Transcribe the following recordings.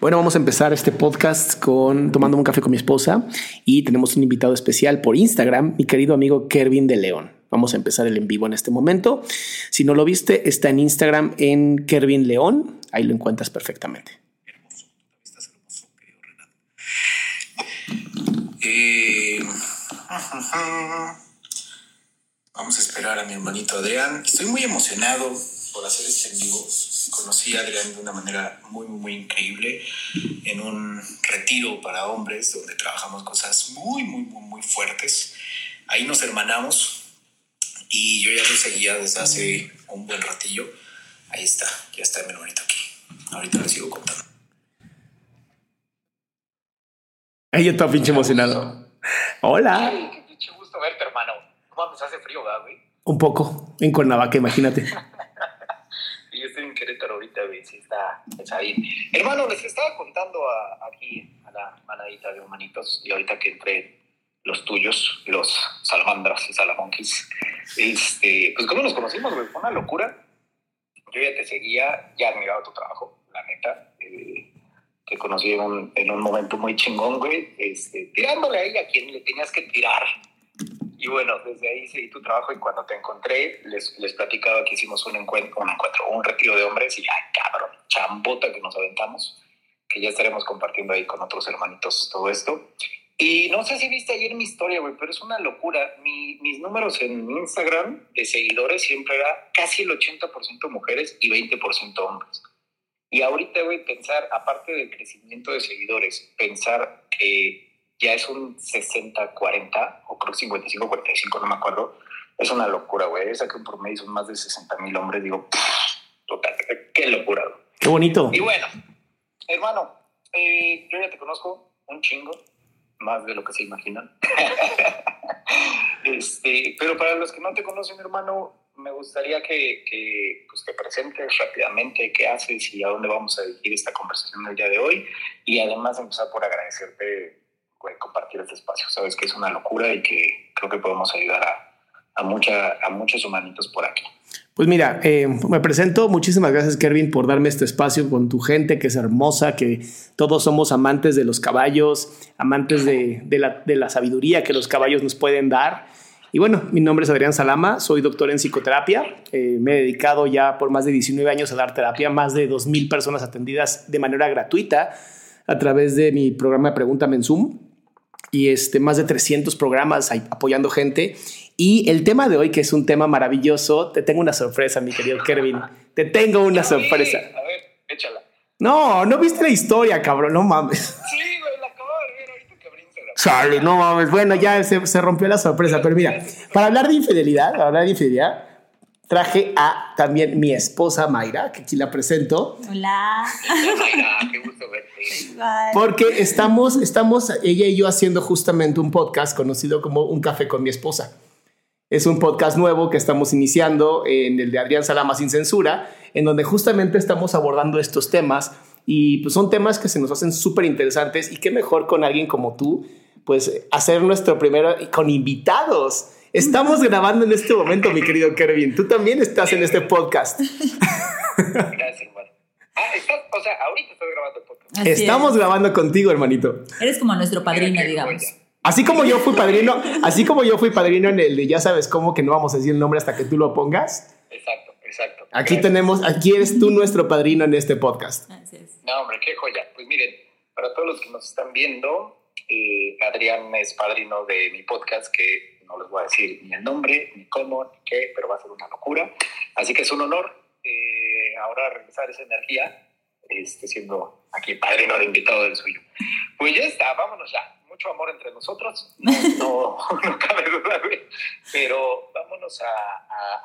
Bueno, vamos a empezar este podcast con tomando un café con mi esposa y tenemos un invitado especial por Instagram, mi querido amigo Kervin de León. Vamos a empezar el en vivo en este momento. Si no lo viste, está en Instagram en Kervin León. Ahí lo encuentras perfectamente. Eh, vamos a esperar a mi hermanito Adrián. Estoy muy emocionado por hacer este en vivo. Conocí a Adrián de una manera muy, muy, muy increíble en un retiro para hombres donde trabajamos cosas muy, muy, muy, muy fuertes. Ahí nos hermanamos y yo ya lo seguía desde hace un buen ratillo. Ahí está, ya está mi hermanito aquí. Ahorita le sigo contando. Ahí está pinche emocionado. Hola. Ay, qué pinche gusto verte, hermano. No mames, hace frío, ¿verdad, güey? Un poco en Cuernavaca, imagínate. Y yo estoy en Querétaro ahorita, güey. Sí, está, está bien. Hermano, les estaba contando a- aquí a la manadita de humanitos y ahorita que entré los tuyos, los salamandras y salamonquis, este, pues cómo nos conocimos, güey. Fue una locura. Yo ya te seguía, ya admiraba tu trabajo, la neta. Eh, te conocí en un, en un momento muy chingón, güey. Este, tirándole ahí a quien le tenías que tirar. Y bueno, desde ahí seguí tu trabajo y cuando te encontré, les, les platicaba que hicimos un encuentro, un encuentro, un retiro de hombres y ay, cabrón, chambota que nos aventamos, que ya estaremos compartiendo ahí con otros hermanitos todo esto. Y no sé si viste ayer mi historia, güey, pero es una locura. Mi- mis números en Instagram de seguidores siempre era casi el 80% mujeres y 20% hombres. Y ahorita, güey, pensar, aparte del crecimiento de seguidores, pensar que ya es un 60-40 o creo 55-45, no me acuerdo, es una locura, güey. Saqué un promedio, son más de 60 mil hombres. Digo, total, qué locura, güey. Qué bonito. Y bueno, hermano, eh, yo ya te conozco un chingo, más de lo que se imaginan. este, pero para los que no te conocen, hermano, me gustaría que, que pues, te presentes rápidamente qué haces y a dónde vamos a dirigir esta conversación el día de hoy. Y además empezar por agradecerte compartir este espacio. Sabes que es una locura y que creo que podemos ayudar a, a, mucha, a muchos humanitos por aquí. Pues mira, eh, me presento. Muchísimas gracias, Kervin, por darme este espacio con tu gente, que es hermosa, que todos somos amantes de los caballos, amantes de, de la, de la sabiduría que los caballos nos pueden dar. Y bueno, mi nombre es Adrián Salama, soy doctor en psicoterapia. Eh, me he dedicado ya por más de 19 años a dar terapia, más de 2.000 personas atendidas de manera gratuita a través de mi programa Pregúntame en Zoom y este, más de 300 programas apoyando gente. Y el tema de hoy, que es un tema maravilloso, te tengo una sorpresa, mi querido Kervin. Te tengo una sorpresa. A ver, échala. No, no viste la historia, cabrón, no mames. Sí, güey, la acabo de ver ahorita que abrí Instagram. Chale, no mames. Bueno, ya se, se rompió la sorpresa, pero mira, para hablar de infidelidad, para hablar de infidelidad, traje a también mi esposa Mayra, que aquí la presento, Hola. Mayra, qué gusto verte. porque estamos, estamos ella y yo haciendo justamente un podcast conocido como Un Café con mi esposa. Es un podcast nuevo que estamos iniciando en el de Adrián Salama sin censura, en donde justamente estamos abordando estos temas y pues son temas que se nos hacen súper interesantes y qué mejor con alguien como tú, pues hacer nuestro primero con invitados. Estamos grabando en este momento, mi querido Kervin. Tú también estás en este podcast. Gracias, hermano. sea, ahorita estoy grabando el podcast. Así Estamos es. grabando contigo, hermanito. Eres como nuestro padrino, digamos. Así como yo fui padrino, así como yo fui padrino en el de ya sabes cómo que no vamos a decir el nombre hasta que tú lo pongas. Exacto, exacto. Aquí Gracias. tenemos, aquí eres tú nuestro padrino en este podcast. Así es. No, hombre, qué joya. Pues miren, para todos los que nos están viendo, eh, Adrián es padrino de mi podcast, que no les voy a decir ni el nombre, ni cómo, ni qué, pero va a ser una locura. Así que es un honor eh, ahora regresar esa energía, este, siendo aquí padrino de invitado del suyo. Pues ya está, vámonos ya. Mucho amor entre nosotros, no, no, no cabe duda, pero vámonos a, a-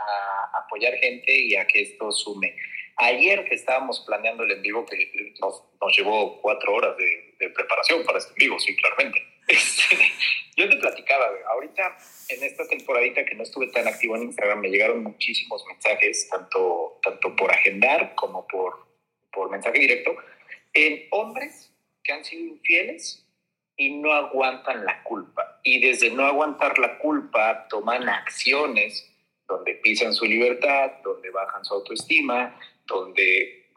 a apoyar gente y a que esto sume. Ayer que estábamos planeando el en vivo, que nos, nos llevó cuatro horas de, de preparación para este en vivo, sí, claramente. Este, yo te platicaba, ahorita en esta temporadita que no estuve tan activo en Instagram, me llegaron muchísimos mensajes, tanto, tanto por agendar como por, por mensaje directo, en hombres que han sido infieles y no aguantan la culpa. Y desde no aguantar la culpa toman acciones donde pisan su libertad, donde bajan su autoestima, donde,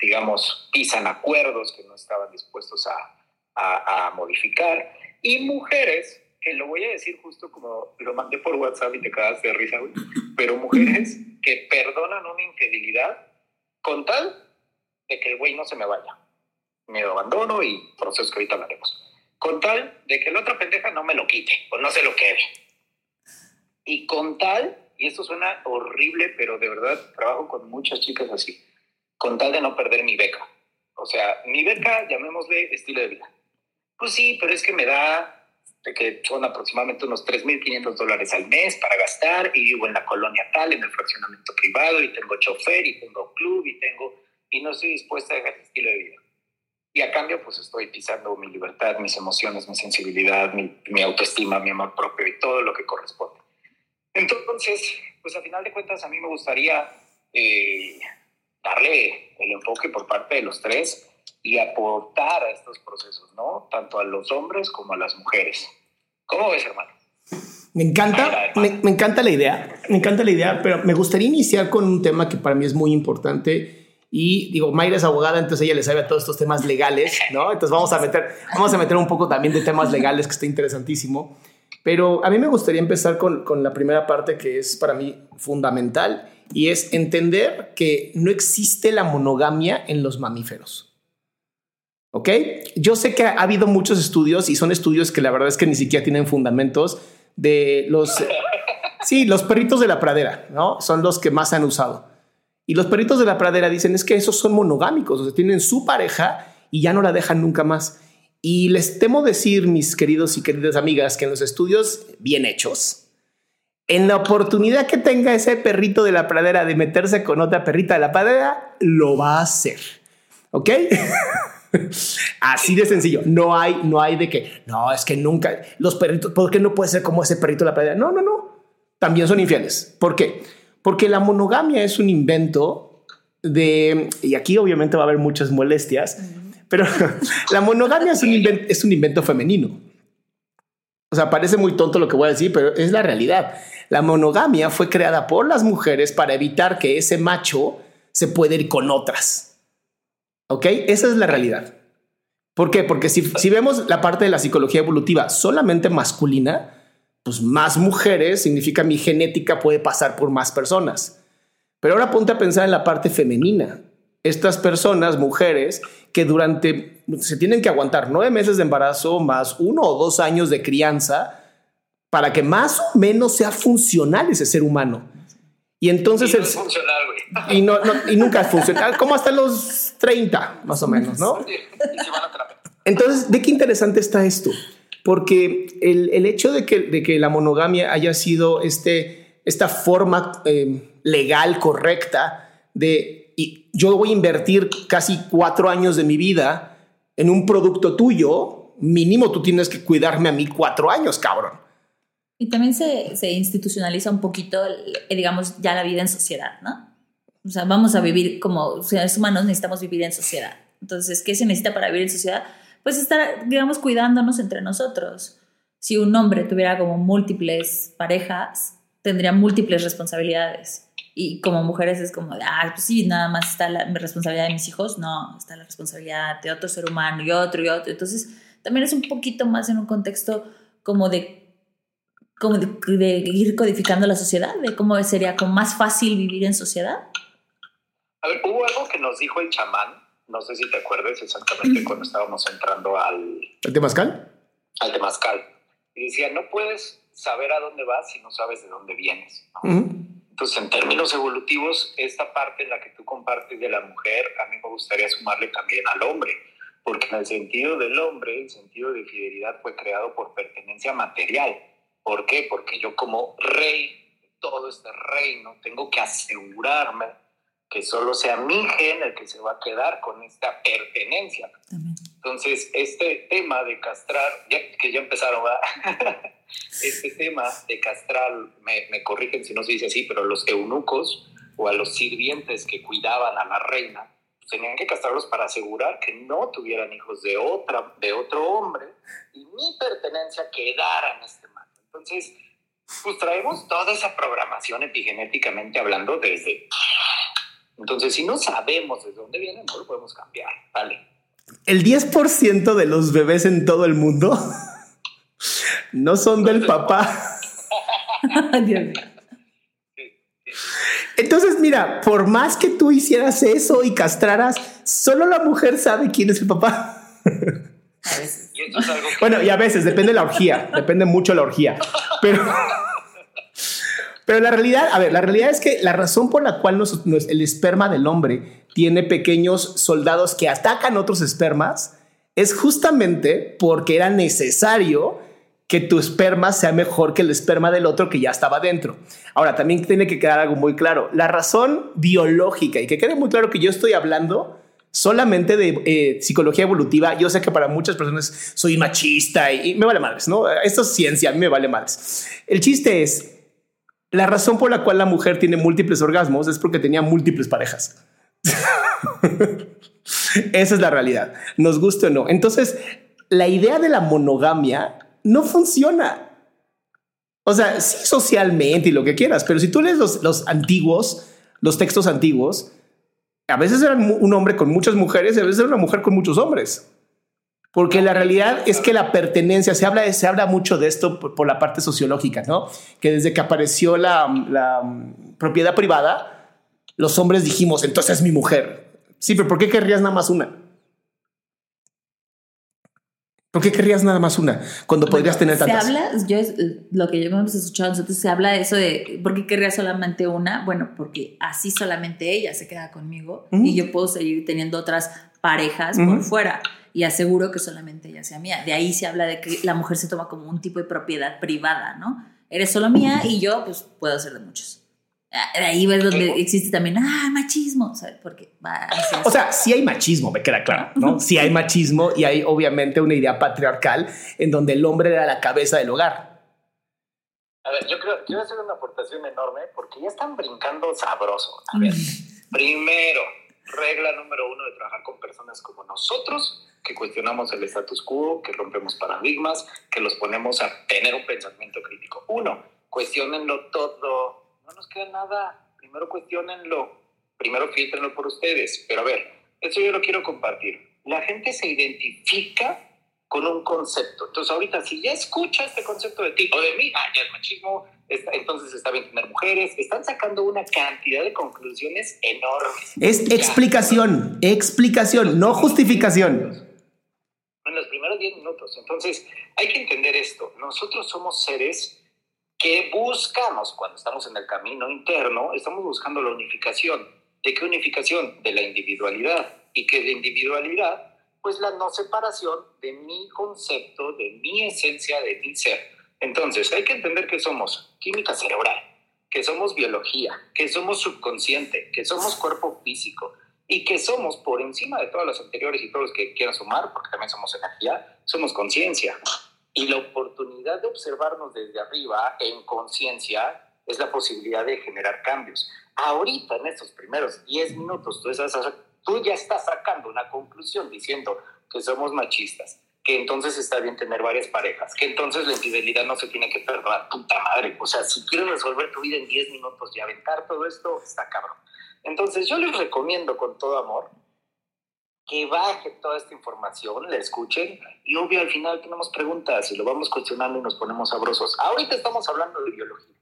digamos, pisan acuerdos que no estaban dispuestos a modificar. Y mujeres, que lo voy a decir justo como lo mandé por WhatsApp y te cagas de risa, güey, pero mujeres que perdonan una infidelidad con tal de que el güey no se me vaya. Me lo abandono y procesos que ahorita hablaremos. Con tal de que la otra pendeja no me lo quite o no se lo quede. Y con tal, y esto suena horrible, pero de verdad trabajo con muchas chicas así, con tal de no perder mi beca. O sea, mi beca, llamémosle estilo de vida. Pues sí, pero es que me da que son aproximadamente unos 3.500 dólares al mes para gastar y vivo en la colonia tal, en el fraccionamiento privado y tengo chofer y tengo club y tengo y no estoy dispuesta a dejar ese estilo de vida. Y a cambio, pues estoy pisando mi libertad, mis emociones, mi sensibilidad, mi, mi autoestima, mi amor propio y todo lo que corresponde. Entonces, pues a final de cuentas, a mí me gustaría eh, darle el enfoque por parte de los tres y aportar a estos procesos, ¿no? Tanto a los hombres como a las mujeres. ¿Cómo ves, hermano? Me encanta, me, me encanta la idea, me encanta la idea, pero me gustaría iniciar con un tema que para mí es muy importante. Y digo, Mayra es abogada, entonces ella le sabe a todos estos temas legales, ¿no? Entonces vamos a meter, vamos a meter un poco también de temas legales que está interesantísimo. Pero a mí me gustaría empezar con, con la primera parte que es para mí fundamental y es entender que no existe la monogamia en los mamíferos. ¿Ok? Yo sé que ha habido muchos estudios y son estudios que la verdad es que ni siquiera tienen fundamentos de los... Sí, los perritos de la pradera, ¿no? Son los que más han usado. Y los perritos de la pradera dicen es que esos son monogámicos, o sea, tienen su pareja y ya no la dejan nunca más. Y les temo decir, mis queridos y queridas amigas, que en los estudios bien hechos, en la oportunidad que tenga ese perrito de la pradera de meterse con otra perrita de la pradera, lo va a hacer. ¿Ok? Así de sencillo. No hay, no hay de que, no, es que nunca, los perritos, ¿por qué no puede ser como ese perrito de la pradera? No, no, no. También son infieles. ¿Por qué? Porque la monogamia es un invento de, y aquí obviamente va a haber muchas molestias, pero la monogamia es un, invento, es un invento femenino. O sea, parece muy tonto lo que voy a decir, pero es la realidad. La monogamia fue creada por las mujeres para evitar que ese macho se pueda ir con otras. ¿Ok? Esa es la realidad. ¿Por qué? Porque si, si vemos la parte de la psicología evolutiva solamente masculina, pues más mujeres significa mi genética puede pasar por más personas. Pero ahora ponte a pensar en la parte femenina. Estas personas, mujeres, que durante se tienen que aguantar nueve meses de embarazo más uno o dos años de crianza para que más o menos sea funcional ese ser humano. Y entonces Y no el, es funcional, güey. Y, no, no- y nunca es funcional, como hasta los 30 más o menos, ¿no? Van a. Entonces, ¿de qué interesante está esto? Porque el, el hecho de que, de que la monogamia haya sido este, esta forma eh, legal correcta de y yo voy a invertir casi cuatro años de mi vida en un producto tuyo, mínimo tú tienes que cuidarme a mí cuatro años, cabrón. Y también se, se institucionaliza un poquito, digamos, ya la vida en sociedad, ¿no? O sea, vamos a vivir como seres humanos, necesitamos vivir en sociedad. Entonces, ¿qué se necesita para vivir en sociedad? Pues estar, digamos, cuidándonos entre nosotros. Si un hombre tuviera como múltiples parejas, tendría múltiples responsabilidades. Y como mujeres es como, ah, pues sí, nada más está la responsabilidad de mis hijos, no, está la responsabilidad de otro ser humano y otro y otro. Entonces, también es un poquito más en un contexto como de como de, ir codificando la sociedad, de cómo sería como más fácil vivir en sociedad. A ver, hubo algo que nos dijo el chamán, no sé si te acuerdas exactamente cuando estábamos entrando al... ¿Al temazcal? Al temazcal. Y decía, no puedes saber a dónde vas si no sabes de dónde vienes. Entonces, en términos evolutivos, esta parte en la que tú compartes de la mujer, a mí me gustaría sumarle también al hombre, porque en el sentido del hombre, el sentido de fidelidad fue creado por pertenencia material ¿Por qué? Porque yo como rey de todo este reino tengo que asegurarme que solo sea mi gen el que se va a quedar con esta pertenencia. Entonces, este tema de castrar, que ya empezaron, este tema de castrar, me, me corrigen si no se dice así, pero los eunucos o a los sirvientes que cuidaban a la reina, pues tenían que castrarlos para asegurar que no tuvieran hijos de, otra, de otro hombre y mi pertenencia quedara en este entonces, pues traemos toda esa programación epigenéticamente hablando desde... Entonces, si no sabemos de dónde viene, no lo podemos cambiar, ¿vale? El 10% de los bebés en todo el mundo no son del papá. Entonces, mira, por más que tú hicieras eso y castraras, solo la mujer sabe quién es el papá. Bueno, y a veces, depende de la orgía, depende mucho de la orgía. Pero, pero la realidad, a ver, la realidad es que la razón por la cual el esperma del hombre tiene pequeños soldados que atacan otros espermas es justamente porque era necesario que tu esperma sea mejor que el esperma del otro que ya estaba dentro. Ahora, también tiene que quedar algo muy claro. La razón biológica, y que quede muy claro que yo estoy hablando solamente de eh, psicología evolutiva. Yo sé que para muchas personas soy machista y, me vale madres, ¿no? Esto es ciencia, a mí me vale madres. El chiste es, la razón por la cual la mujer tiene múltiples orgasmos es porque tenía múltiples parejas. Esa es la realidad, nos guste o no. Entonces, la idea de la monogamia no funciona. O sea, sí socialmente y lo que quieras, pero si tú lees los, los antiguos, los textos antiguos, a veces era un hombre con muchas mujeres y a veces era una mujer con muchos hombres. Porque la realidad es que la pertenencia, se habla, se habla mucho de esto por, la parte sociológica, ¿no? Que desde que apareció la, la mm, propiedad privada, los hombres dijimos, entonces es mi mujer. Sí, pero ¿por qué querrías nada más una? ¿Por qué querrías nada más una cuando podrías tener tantas? Se habla, yo es, lo que yo hemos escuchado nosotros, se habla de eso de ¿por qué querría solamente una? Bueno, porque así solamente ella se queda conmigo y yo puedo seguir teniendo otras parejas por fuera y aseguro que solamente ella sea mía. De ahí se habla de que la mujer se toma como un tipo de propiedad privada, ¿no? Eres solo mía y yo pues puedo ser de muchos. De ahí ves donde existe también, ah, machismo, ¿sabes? Porque va O sea, sí hay machismo, me queda claro, ¿no? Sí hay machismo y hay obviamente una idea patriarcal en donde el hombre era la cabeza del hogar. A ver, yo creo, quiero hacer una aportación enorme porque ya están brincando sabroso. A ver, primero, regla número uno de trabajar con personas como nosotros, que cuestionamos el status quo, que rompemos paradigmas, que los ponemos a tener un pensamiento crítico. Uno, cuestionenlo todo no nos queda nada. Primero cuestionenlo, primero filtrenlo por ustedes. Pero a ver, eso yo lo quiero compartir. La gente se identifica con un concepto. Entonces, ahorita, si ya escucha este concepto de ti o de mí, ah, ya es machismo, entonces está bien tener mujeres, están sacando una cantidad de conclusiones enormes. Es explicación, explicación, no justificación. En los primeros 10 minutos. Entonces, hay que entender esto. Nosotros somos seres ¿Qué buscamos cuando estamos en el camino interno? Estamos buscando la unificación. ¿De qué unificación? De la individualidad. ¿Y qué de individualidad? Pues la no separación de mi concepto, de mi esencia, de mi ser. Entonces, hay que entender que somos química cerebral, que somos biología, que somos subconsciente, que somos cuerpo físico y que somos, por encima de todos los anteriores y todos los que quieran sumar, porque también somos energía, somos conciencia. Y la oportunidad de observarnos desde arriba en conciencia es la posibilidad de generar cambios. Ahorita, en estos primeros 10 minutos, tú, tú ya estás sacando una conclusión diciendo que somos machistas, que entonces está bien tener varias parejas, que entonces la infidelidad no se tiene que perdonar, puta madre. O sea, si quieres resolver tu vida en 10 minutos y aventar todo esto, está cabrón. Entonces yo les recomiendo con todo amor que baje toda esta información, la escuchen y obvio al final tenemos preguntas y lo vamos cuestionando y nos ponemos sabrosos. Ahorita estamos hablando de biología.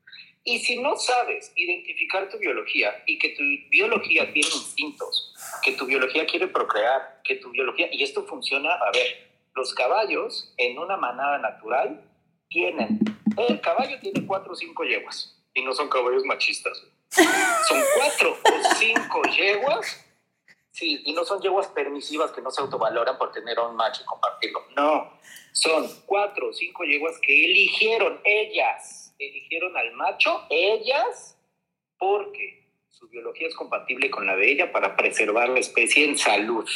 Y si no sabes identificar tu biología y que tu biología tiene instintos, que tu biología quiere procrear, que tu biología, y esto funciona, a ver, los caballos en una manada natural tienen, el caballo tiene cuatro o cinco yeguas y no son caballos machistas. Son cuatro o cinco yeguas Sí, y no son yeguas permisivas que no se autovaloran por tener a un macho y compartirlo. No, son cuatro o cinco yeguas que eligieron ellas, eligieron al macho, ellas, porque su biología es compatible con la de ella para preservar la especie en salud.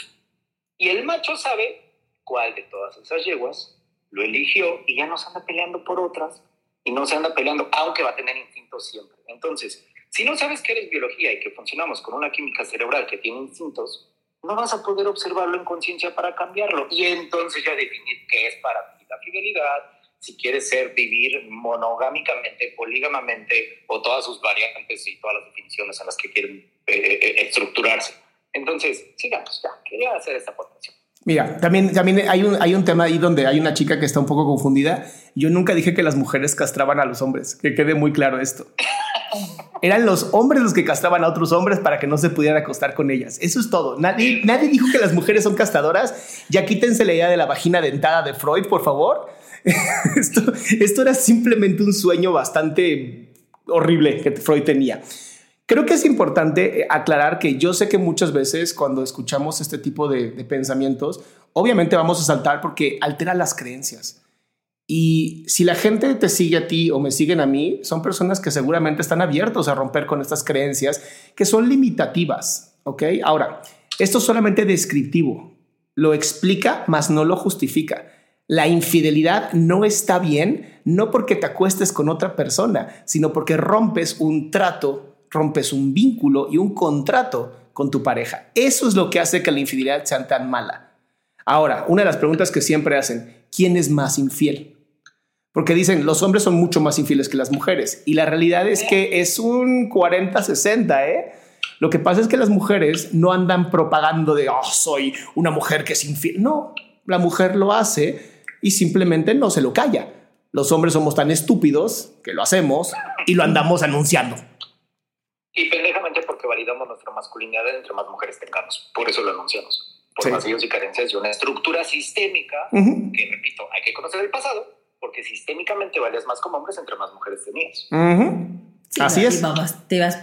Y el macho sabe cuál de todas esas yeguas lo eligió y ya no se anda peleando por otras y no se anda peleando, aunque va a tener instintos siempre. Entonces, si no sabes que eres biología y que funcionamos con una química cerebral que tiene instintos, no vas a poder observarlo en conciencia para cambiarlo. Y entonces ya definir qué es para ti la fidelidad, si quieres ser, vivir monogámicamente, polígamamente o todas sus variantes y todas las definiciones en las que quieren eh, eh, eh, estructurarse. Entonces, sigamos, ya, quería hacer esta aportación. Mira, también, también hay, un, hay un tema ahí donde hay una chica que está un poco confundida. Yo nunca dije que las mujeres castraban a los hombres, que quede muy claro esto. Eran los hombres los que castraban a otros hombres para que no se pudieran acostar con ellas. Eso es todo. Nadie, nadie dijo que las mujeres son castradoras. Ya quítense la idea de la vagina dentada de Freud, por favor. esto, era simplemente un sueño bastante horrible que Freud tenía. Creo que es importante aclarar que yo sé que muchas veces cuando escuchamos este tipo de, de pensamientos, obviamente vamos a saltar porque altera las creencias. Y si la gente te sigue a ti o me siguen a mí, son personas que seguramente están abiertos a romper con estas creencias que son limitativas. ¿Ok? Ahora, esto es solamente descriptivo. Lo explica, mas no lo justifica. La infidelidad no está bien, no porque te acuestes con otra persona, sino porque rompes un trato, rompes un vínculo y un contrato con tu pareja. Eso es lo que hace que la infidelidad sea tan mala. Ahora, una de las preguntas que siempre hacen, ¿quién es más infiel? Porque dicen, los hombres son mucho más infieles que las mujeres. Y la realidad es que es un 40-60, ¿eh? Lo que pasa es que las mujeres no andan propagando de, oh, soy una mujer que es infiel. No, la mujer lo hace y simplemente no se lo calla. Los hombres somos tan estúpidos que lo hacemos y lo andamos anunciando. Y pendejamente porque validamos nuestra masculinidad entre más mujeres tengamos. Por eso lo anunciamos. Por vacíos y carencias de una estructura sistémica que, repito, hay que conocer el pasado porque sistémicamente valías más como hombres entre más mujeres tenías. Así es. te ibas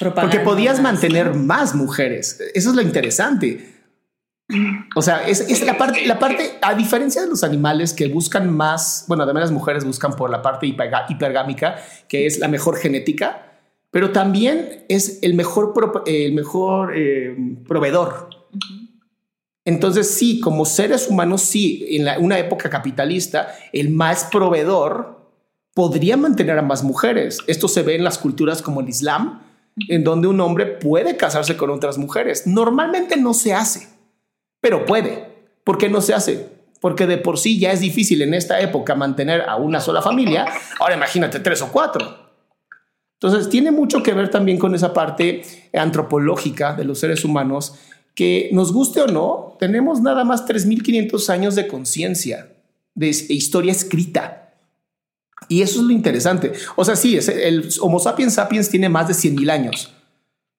Porque podías mantener más mujeres. Eso es lo interesante. O sea, es, la parte, la parte, a diferencia de los animales que buscan más, bueno, también las mujeres buscan por la parte hipergámica, que es la mejor genética, pero también es el mejor, el mejor eh, proveedor. Entonces, sí, como seres humanos, sí, en una época capitalista, el más proveedor podría mantener a más mujeres. Esto se ve en las culturas como el Islam, en donde un hombre puede casarse con otras mujeres. Normalmente no se hace, pero puede. ¿Por qué no se hace? Porque de por sí ya es difícil en esta época mantener a una sola familia. Ahora imagínate tres o cuatro. Entonces, tiene mucho que ver también con esa parte antropológica de los seres humanos que nos guste o no, tenemos nada más 3.500 años de conciencia, de historia escrita. Y eso es lo interesante. O sea, sí, el Homo sapiens sapiens tiene más de 100.000 años,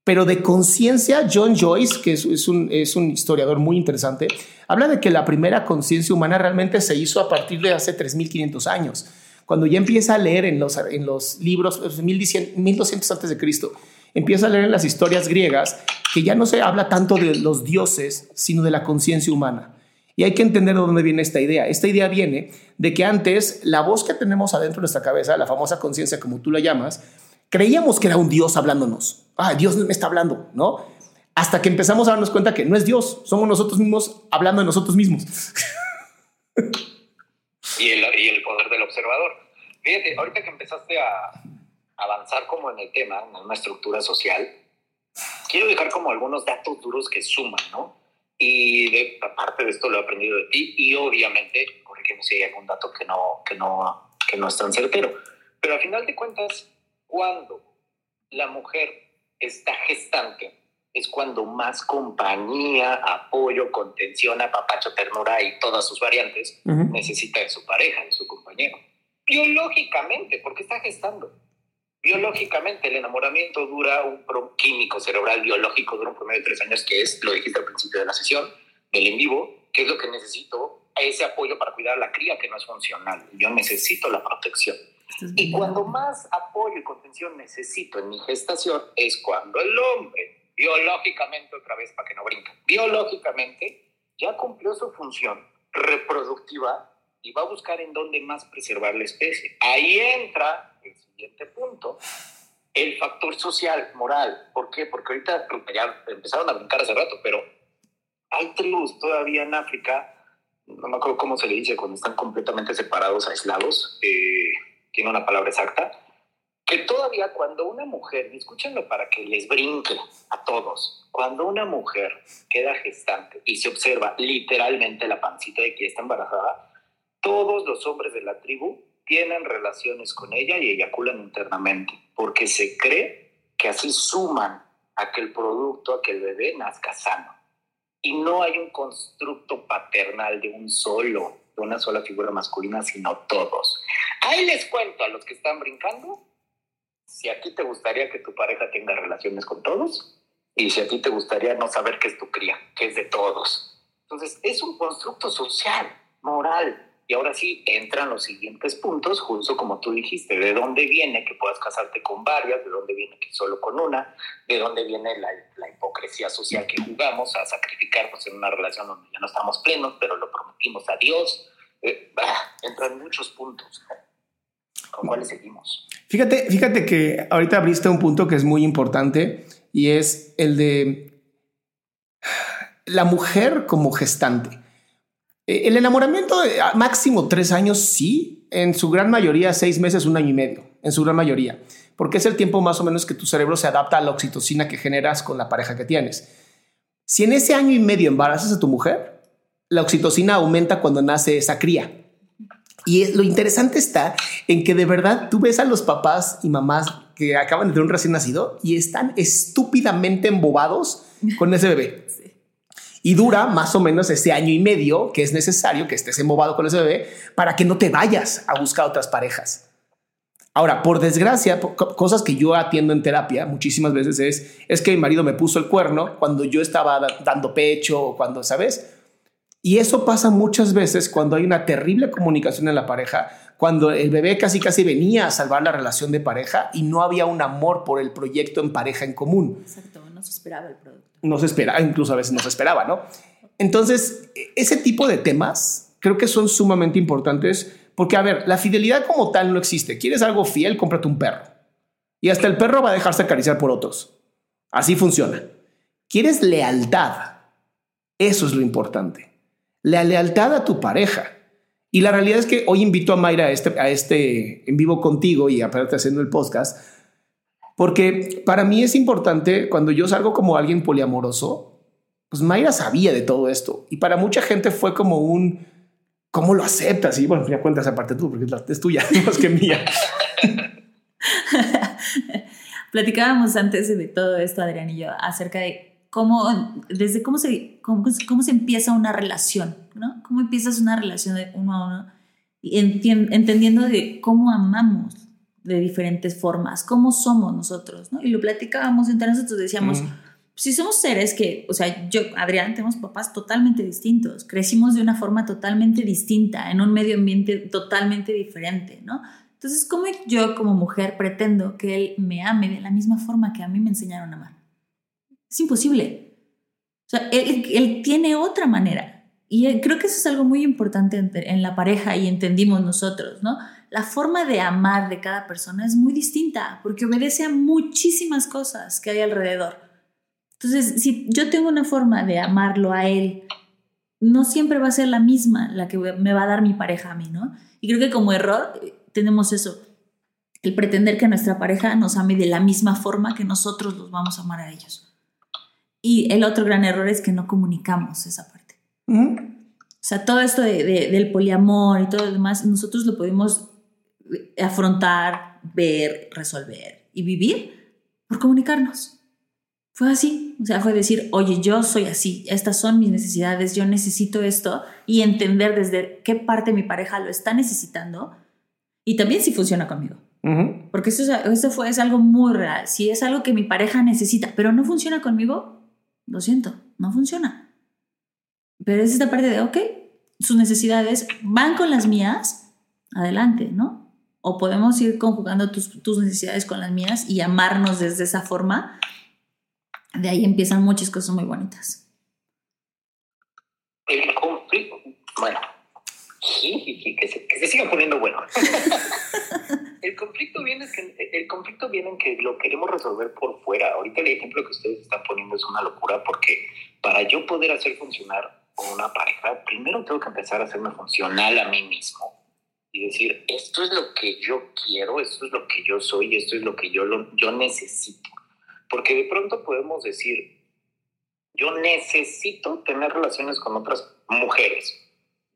pero de conciencia, John Joyce, que es, un, es un historiador muy interesante, habla de que la primera conciencia humana realmente se hizo a partir de hace 3.500 años. Cuando ya empieza a leer en los, en los libros, 1200 antes de Cristo, empieza a leer en las historias griegas que ya no se habla tanto de los dioses, sino de la conciencia humana. Y hay que entender de dónde viene esta idea. Esta idea viene de que antes la voz que tenemos adentro de nuestra cabeza, la famosa conciencia como tú la llamas, creíamos que era un Dios hablándonos. Ah, Dios me está hablando, ¿no? Hasta que empezamos a darnos cuenta que no es Dios, somos nosotros mismos hablando de nosotros mismos. Y el, y el poder del observador. Fíjate, ahorita que empezaste a avanzar como en el tema, en una estructura social, quiero dejar como algunos datos duros que suman, ¿no? Y de, aparte de esto lo he aprendido de ti y obviamente, corrígeme si hay algún dato que no, que, no, que no es tan certero, pero al final de cuentas, cuando la mujer está gestante, es cuando más compañía, apoyo, contención, apapacho, ternura y todas sus variantes necesita de su pareja, de su compañero. Biológicamente, porque está gestando. Biológicamente, el enamoramiento dura un químico cerebral biológico, dura un promedio de tres años, que es, lo dijiste al principio de la sesión, del en vivo, que es lo que necesito, ese apoyo para cuidar a la cría que no es funcional. Yo necesito la protección. Y cuando más apoyo y contención necesito en mi gestación es cuando el hombre, biológicamente, otra vez para que no brinque, biológicamente ya cumplió su función reproductiva y va a buscar en dónde más preservar la especie. Ahí entra el siguiente punto, el factor social, moral. ¿Por qué? Porque ahorita ya empezaron a brincar hace rato, pero hay tribus todavía en África, no me acuerdo cómo se le dice cuando están completamente separados, aislados, eh, tiene una palabra exacta, que todavía cuando una mujer, y escúchenlo para que les brinque a todos, cuando una mujer queda gestante y se observa literalmente la pancita de que está embarazada, todos los hombres de la tribu tienen relaciones con ella y eyaculan internamente, porque se cree que así suman a que el producto, a que el bebé nazca sano. Y no hay un constructo paternal de un solo, una sola figura masculina, sino todos. Ahí les cuento a los que están brincando, si a ti te gustaría que tu pareja tenga relaciones con todos, y si a ti te gustaría no saber qué es tu cría, que es de todos. Entonces, es un constructo social, moral, y ahora sí entran los siguientes puntos, justo como tú dijiste, de dónde viene que puedas casarte con varias, de dónde viene que solo con una, de dónde viene la, hipocresía social que jugamos a sacrificarnos en una relación donde ya no estamos plenos, pero lo prometimos a Dios. Eh, entran muchos puntos. ¿Con cuáles seguimos? Fíjate, fíjate que ahorita abriste un punto que es muy importante y es el de la mujer como gestante. Eh, el enamoramiento, máximo tres años, sí. En su gran mayoría, seis meses, un año y medio. En su gran mayoría. Porque es el tiempo más o menos que tu cerebro se adapta a la oxitocina que generas con la pareja que tienes. Si en ese año y medio embarazas a tu mujer, la oxitocina aumenta cuando nace esa cría. Y lo interesante está en que de verdad tú ves a los papás y mamás que acaban de tener un recién nacido y están estúpidamente embobados con ese bebé y dura más o menos ese año y medio que es necesario que estés embobado con ese bebé para que no te vayas a buscar otras parejas. Ahora, por desgracia, cosas que yo atiendo en terapia muchísimas veces es, es que mi marido me puso el cuerno cuando yo estaba dando pecho o cuando, ¿sabes? Y eso pasa muchas veces cuando hay una terrible comunicación en la pareja, cuando el bebé casi casi venía a salvar la relación de pareja y no había un amor por el proyecto en pareja en común. Exacto, no se esperaba el producto no se esperaba, incluso a veces no se esperaba, ¿no? Entonces, ese tipo de temas creo que son sumamente importantes porque, a ver, la fidelidad como tal no existe. ¿Quieres algo fiel? Cómprate un perro. Y hasta el perro va a dejarse acariciar por otros. Así funciona. ¿Quieres lealtad? Eso es lo importante. La lealtad a tu pareja. Y la realidad es que hoy invito a Mayra a este, a este en vivo contigo y aparte haciendo el podcast porque para mí es importante cuando yo salgo como alguien poliamoroso, pues Mayra sabía de todo esto. Y para mucha gente fue como un, ¿cómo lo aceptas? Y bueno, ya cuentas aparte tú, porque es tuya, más que mía. Platicábamos antes de todo esto, Adrián y yo, acerca de cómo, desde cómo se, cómo, cómo se empieza una relación, ¿no? Cómo empiezas una relación de uno a uno, entendiendo de cómo amamos de diferentes formas, cómo somos nosotros, ¿no? Y lo platicábamos entre nosotros, decíamos, si somos seres que, o sea, yo, Adrián, tenemos papás totalmente distintos, crecimos de una forma totalmente distinta, en un medio ambiente totalmente diferente, ¿no? Entonces, ¿cómo yo como mujer pretendo que él me ame de la misma forma que a mí me enseñaron a amar? Es imposible. O sea, él, él tiene otra manera. Y creo que eso es algo muy importante en la pareja y entendimos nosotros, ¿no? La forma de amar de cada persona es muy distinta porque obedece a muchísimas cosas que hay alrededor. Entonces, si yo tengo una forma de amarlo a él, no siempre va a ser la misma la que me va a dar mi pareja a mí, ¿no? Y creo que como error eh, tenemos eso, el pretender que nuestra pareja nos ame de la misma forma que nosotros los vamos a amar a ellos. Y el otro gran error es que no comunicamos esa parte. O sea, todo esto del poliamor y todo lo demás, nosotros lo podemos afrontar, ver, resolver y vivir por comunicarnos. Fue así, o sea, fue decir, oye, yo soy así, estas son mis necesidades, yo necesito esto y entender desde qué parte mi pareja lo está necesitando y también si funciona conmigo. Porque eso, eso fue, es algo muy real. Si es algo que mi pareja necesita, pero no funciona conmigo, lo siento, no funciona. Pero es esta parte de, ok, sus necesidades van con las mías, adelante, ¿no? O podemos ir conjugando tus, tus necesidades con las mías y amarnos desde esa forma de ahí empiezan muchas cosas muy bonitas. El conflicto, bueno, que se, que se siga poniendo bueno. el conflicto viene que el conflicto viene en que lo queremos resolver por fuera. Ahorita el ejemplo que ustedes están poniendo es una locura porque para yo poder hacer funcionar una pareja, primero tengo que empezar a hacerme funcional a mí mismo y decir, esto es lo que yo quiero, esto es lo que yo soy, esto es lo que yo, lo, yo necesito. Porque de pronto podemos decir, yo necesito tener relaciones con otras mujeres.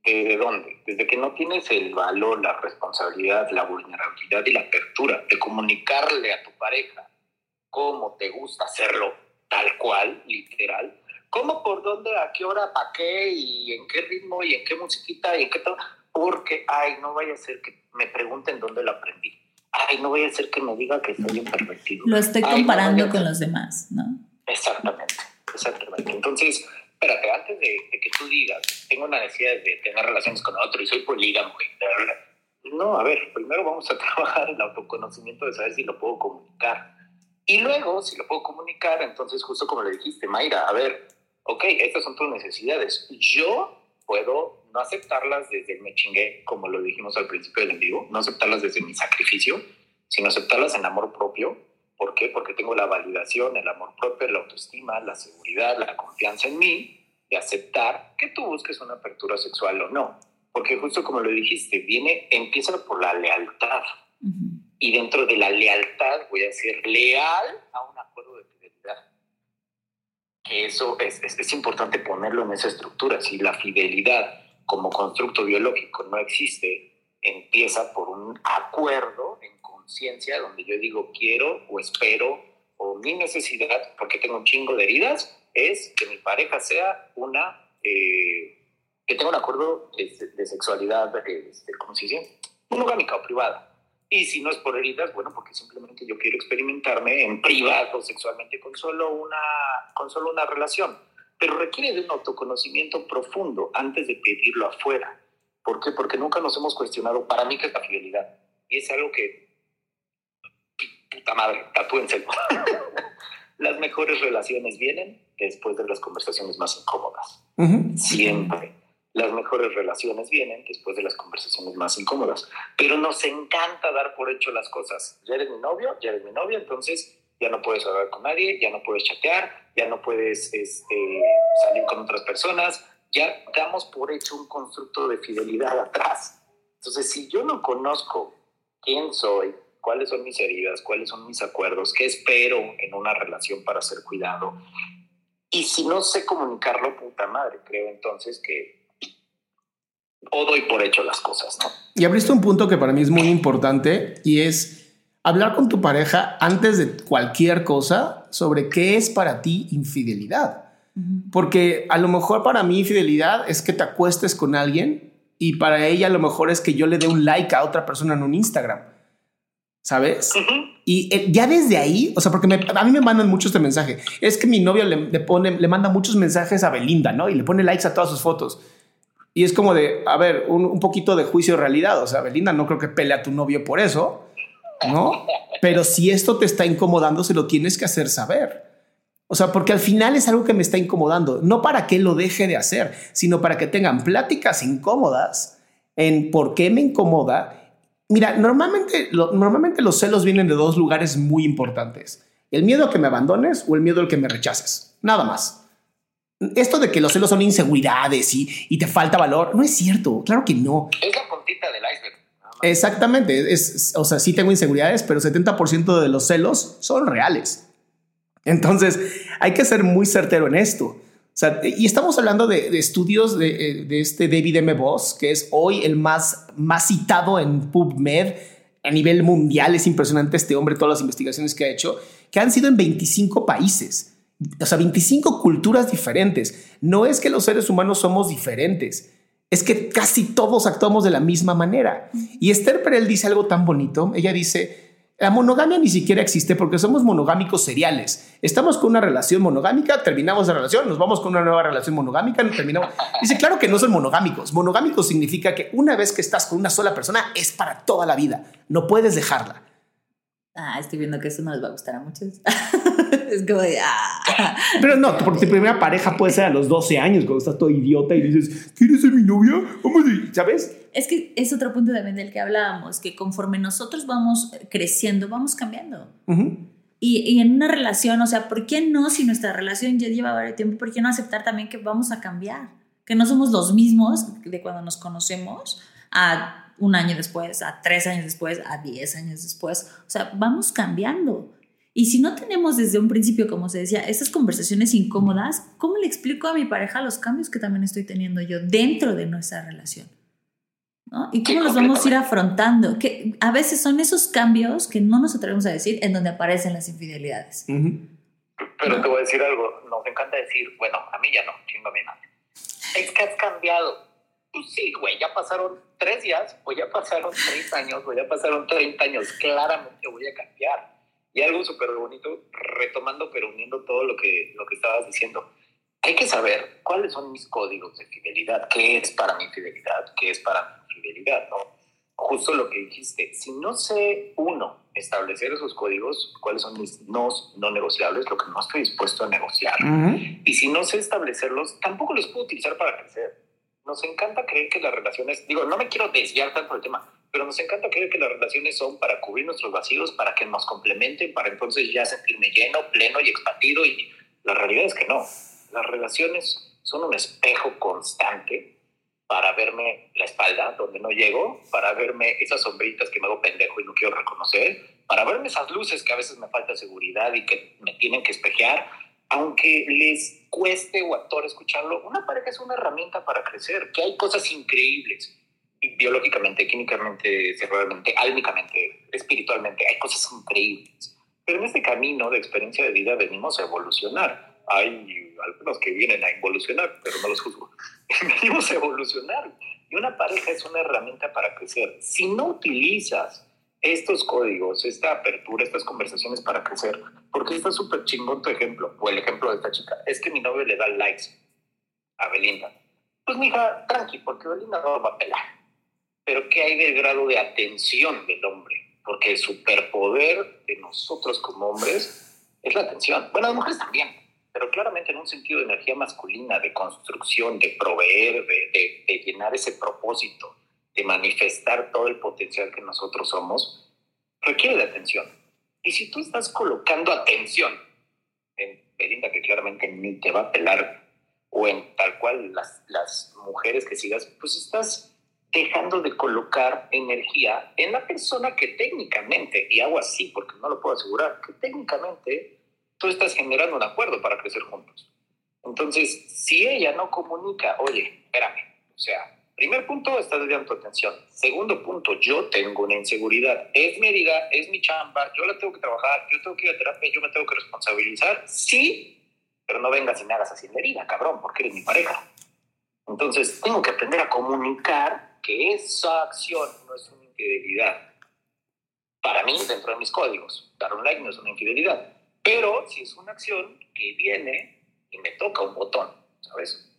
¿De dónde? Desde que no tienes el valor, la responsabilidad, la vulnerabilidad y la apertura de comunicarle a tu pareja cómo te gusta hacerlo, tal cual, literal. ¿Cómo, por dónde, a qué hora, para qué y en qué ritmo y en qué musiquita y en qué todo? Porque, ay, no vaya a ser que me pregunten dónde lo aprendí ay, no voy a hacer que me diga que soy un pervertido. Lo estoy comparando con los demás, ¿no? Exactamente, exactamente. Entonces, espérate, antes de, que tú digas, tengo una necesidad de tener relaciones con otro y soy polígamo, no, a ver, primero vamos a trabajar el autoconocimiento de saber si lo puedo comunicar. Y luego, si lo puedo comunicar, entonces justo como le dijiste, Mayra, a ver, ok, estas son tus necesidades. Yo puedo no aceptarlas desde el me chingué, como lo dijimos al principio del en vivo, no aceptarlas desde mi sacrificio, sino aceptarlas en amor propio. ¿Por qué? Porque tengo la validación, el amor propio, la autoestima, la seguridad, la confianza en mí de aceptar que tú busques una apertura sexual o no. Porque justo como lo dijiste, viene, empieza por la lealtad. Y dentro de la lealtad voy a ser leal a un acuerdo de fidelidad. Que eso es, es, es importante ponerlo en esa estructura. Si la fidelidad como constructo biológico no existe, empieza por un acuerdo en conciencia donde yo digo quiero o espero o mi necesidad, porque tengo un chingo de heridas, es que mi pareja sea una, eh, que tenga un acuerdo de, sexualidad, este, ¿cómo se dice? Monogámica o privada. Y si no es por heridas, bueno, porque simplemente yo quiero experimentarme en privado sexualmente con solo una, con solo una relación pero requiere de un autoconocimiento profundo antes de pedirlo afuera. ¿Por qué? Porque nunca nos hemos cuestionado para mí qué es la fidelidad. Y es algo que, puta madre, tatúenselo. las mejores relaciones vienen después de las conversaciones más incómodas. Siempre. Las mejores relaciones vienen después de las conversaciones más incómodas. Pero nos encanta dar por hecho las cosas. Ya eres mi novio, ya eres mi novia, entonces ya no puedes hablar con nadie, ya no puedes chatear, ya no puedes este, salir con otras personas, ya damos por hecho un constructo de fidelidad atrás. Entonces, si yo no conozco quién soy, cuáles son mis heridas, cuáles son mis acuerdos, qué espero en una relación para ser cuidado, y si no sé comunicarlo, puta madre, creo entonces que o doy por hecho las cosas, ¿no? Y abriste un punto que para mí es muy importante y es hablar con tu pareja antes de cualquier cosa sobre qué es para ti infidelidad. Porque a lo mejor para mí infidelidad es que te acuestes con alguien y para ella a lo mejor es que yo le dé un like a otra persona en un Instagram. ¿Sabes? Y eh, ya desde ahí, o sea, porque a mí me mandan mucho este mensaje. Es que mi novia le, pone, le manda muchos mensajes a Belinda, ¿no? Y le pone likes a todas sus fotos. Y es como de, a ver, un, un poquito de juicio de realidad. O sea, Belinda no creo que pele a tu novio por eso. ¿No? Pero si esto te está incomodando, se lo tienes que hacer saber. O sea, porque al final es algo que me está incomodando, no para que lo deje de hacer, sino para que tengan pláticas incómodas en por qué me incomoda. Mira, normalmente, normalmente los celos vienen de dos lugares muy importantes. El miedo a que me abandones o el miedo al que me rechaces. Nada más. Esto de que los celos son inseguridades y, y te falta valor, no es cierto. Claro que no. Exactamente, es, o sea, sí tengo inseguridades, pero 70% de los celos son reales. Entonces, hay que ser muy certero en esto. O sea, y estamos hablando de, estudios de, de, este David M. Voss, que es hoy el más, más citado en PubMed a nivel mundial. Es impresionante este hombre, todas las investigaciones que ha hecho, que han sido en 25 países. O sea, 25 culturas diferentes. No es que los seres humanos somos diferentes es que casi todos actuamos de la misma manera. Y Esther Perel dice algo tan bonito. Ella dice, la monogamia ni siquiera existe porque somos monogámicos seriales. Estamos con una relación monogámica, terminamos la relación, nos vamos con una nueva relación monogámica, terminamos. Dice, claro que no son monogámicos. Monogámicos significa que una vez que estás con una sola persona es para toda la vida. No puedes dejarla. Ah, estoy viendo que eso no les va a gustar a muchos. es como de. Ah. Pero no, porque tu primera pareja puede ser a los 12 años, cuando estás todo idiota y dices, ¿quieres ser mi novia? Vamos, ¿sabes? Es que es otro punto también del que hablábamos, que conforme nosotros vamos creciendo, vamos cambiando. y, y, en una relación, o sea, ¿por qué no, si nuestra relación ya lleva varios tiempo, por qué no aceptar también que vamos a cambiar? Que no somos los mismos de cuando nos conocemos a un año después, a tres años después, a diez años después. O sea, vamos cambiando. Y si no tenemos desde un principio, como se decía, esas conversaciones incómodas, ¿cómo le explico a mi pareja los cambios que también estoy teniendo yo dentro de nuestra relación? ¿No? ¿Y cómo los vamos a ir afrontando? Que a veces son esos cambios que no nos atrevemos a decir en donde aparecen las infidelidades. Pero te voy a decir algo, nos encanta decir, bueno, a mí ya no, chingo a mi madre. Es que has cambiado pues sí, güey, ya pasaron tres días, o ya pasaron tres años, o ya pasaron 30 años, claramente voy a cambiar. Y algo súper bonito, retomando, pero uniendo todo lo que, lo que estabas diciendo. Hay que saber cuáles son mis códigos de fidelidad, qué es para mi fidelidad, qué es para mi fidelidad, ¿no? Justo lo que dijiste, si no sé, uno, establecer esos códigos, cuáles son mis no, no negociables, lo que no estoy dispuesto a negociar, y si no sé establecerlos, tampoco los puedo utilizar para crecer nos encanta creer que las relaciones, digo, no me quiero desviar tanto del tema, pero nos encanta creer que las relaciones son para cubrir nuestros vacíos, para que nos complementen, para entonces ya sentirme lleno, pleno y expandido. Y la realidad es que no. Las relaciones son un espejo constante para verme la espalda donde no llego, para verme esas sombritas que me hago pendejo y no quiero reconocer, para verme esas luces que a veces me falta seguridad y que me tienen que espejear, aunque les cueste o actor escucharlo, una pareja es una herramienta para crecer, que hay cosas increíbles, biológicamente, químicamente, cerebralmente, álmicamente, espiritualmente, hay cosas increíbles. Pero en este camino de experiencia de vida venimos a evolucionar. Hay algunos que vienen a evolucionar, pero no los juzgo. venimos a evolucionar. Y una pareja es una herramienta para crecer. Si no utilizas estos códigos, esta apertura, estas conversaciones para crecer, porque está súper chingón tu ejemplo, o el ejemplo de esta chica, es que mi novio le da likes a Belinda. Pues mija, tranqui, porque Belinda no va a pelar. Pero ¿qué hay del grado de atención del hombre? Porque el superpoder de nosotros como hombres es la atención. Bueno, las mujeres también, pero claramente en un sentido de energía masculina, de construcción, de proveer, de, de llenar ese propósito de manifestar todo el potencial que nosotros somos, requiere de atención. Y si tú estás colocando atención en Belinda, que claramente ni te va a pelar, o en tal cual las, las mujeres que sigas, pues estás dejando de colocar energía en la persona que técnicamente, y hago así porque no lo puedo asegurar, que técnicamente tú estás generando un acuerdo para crecer juntos. Entonces, si ella no comunica, oye, espérame, o sea, Primer punto, estás desviando tu atención. Segundo punto, yo tengo una inseguridad. Es mi herida, es mi chamba, yo la tengo que trabajar, yo tengo que ir a terapia, yo me tengo que responsabilizar. Sí, pero no vengas y me hagas así la herida, cabrón, porque eres mi pareja. Entonces, tengo que aprender a comunicar que esa acción no es una infidelidad. Para mí, dentro de mis códigos, dar un like no es una infidelidad. Pero si es una acción que viene y me toca un botón, ¿sabes?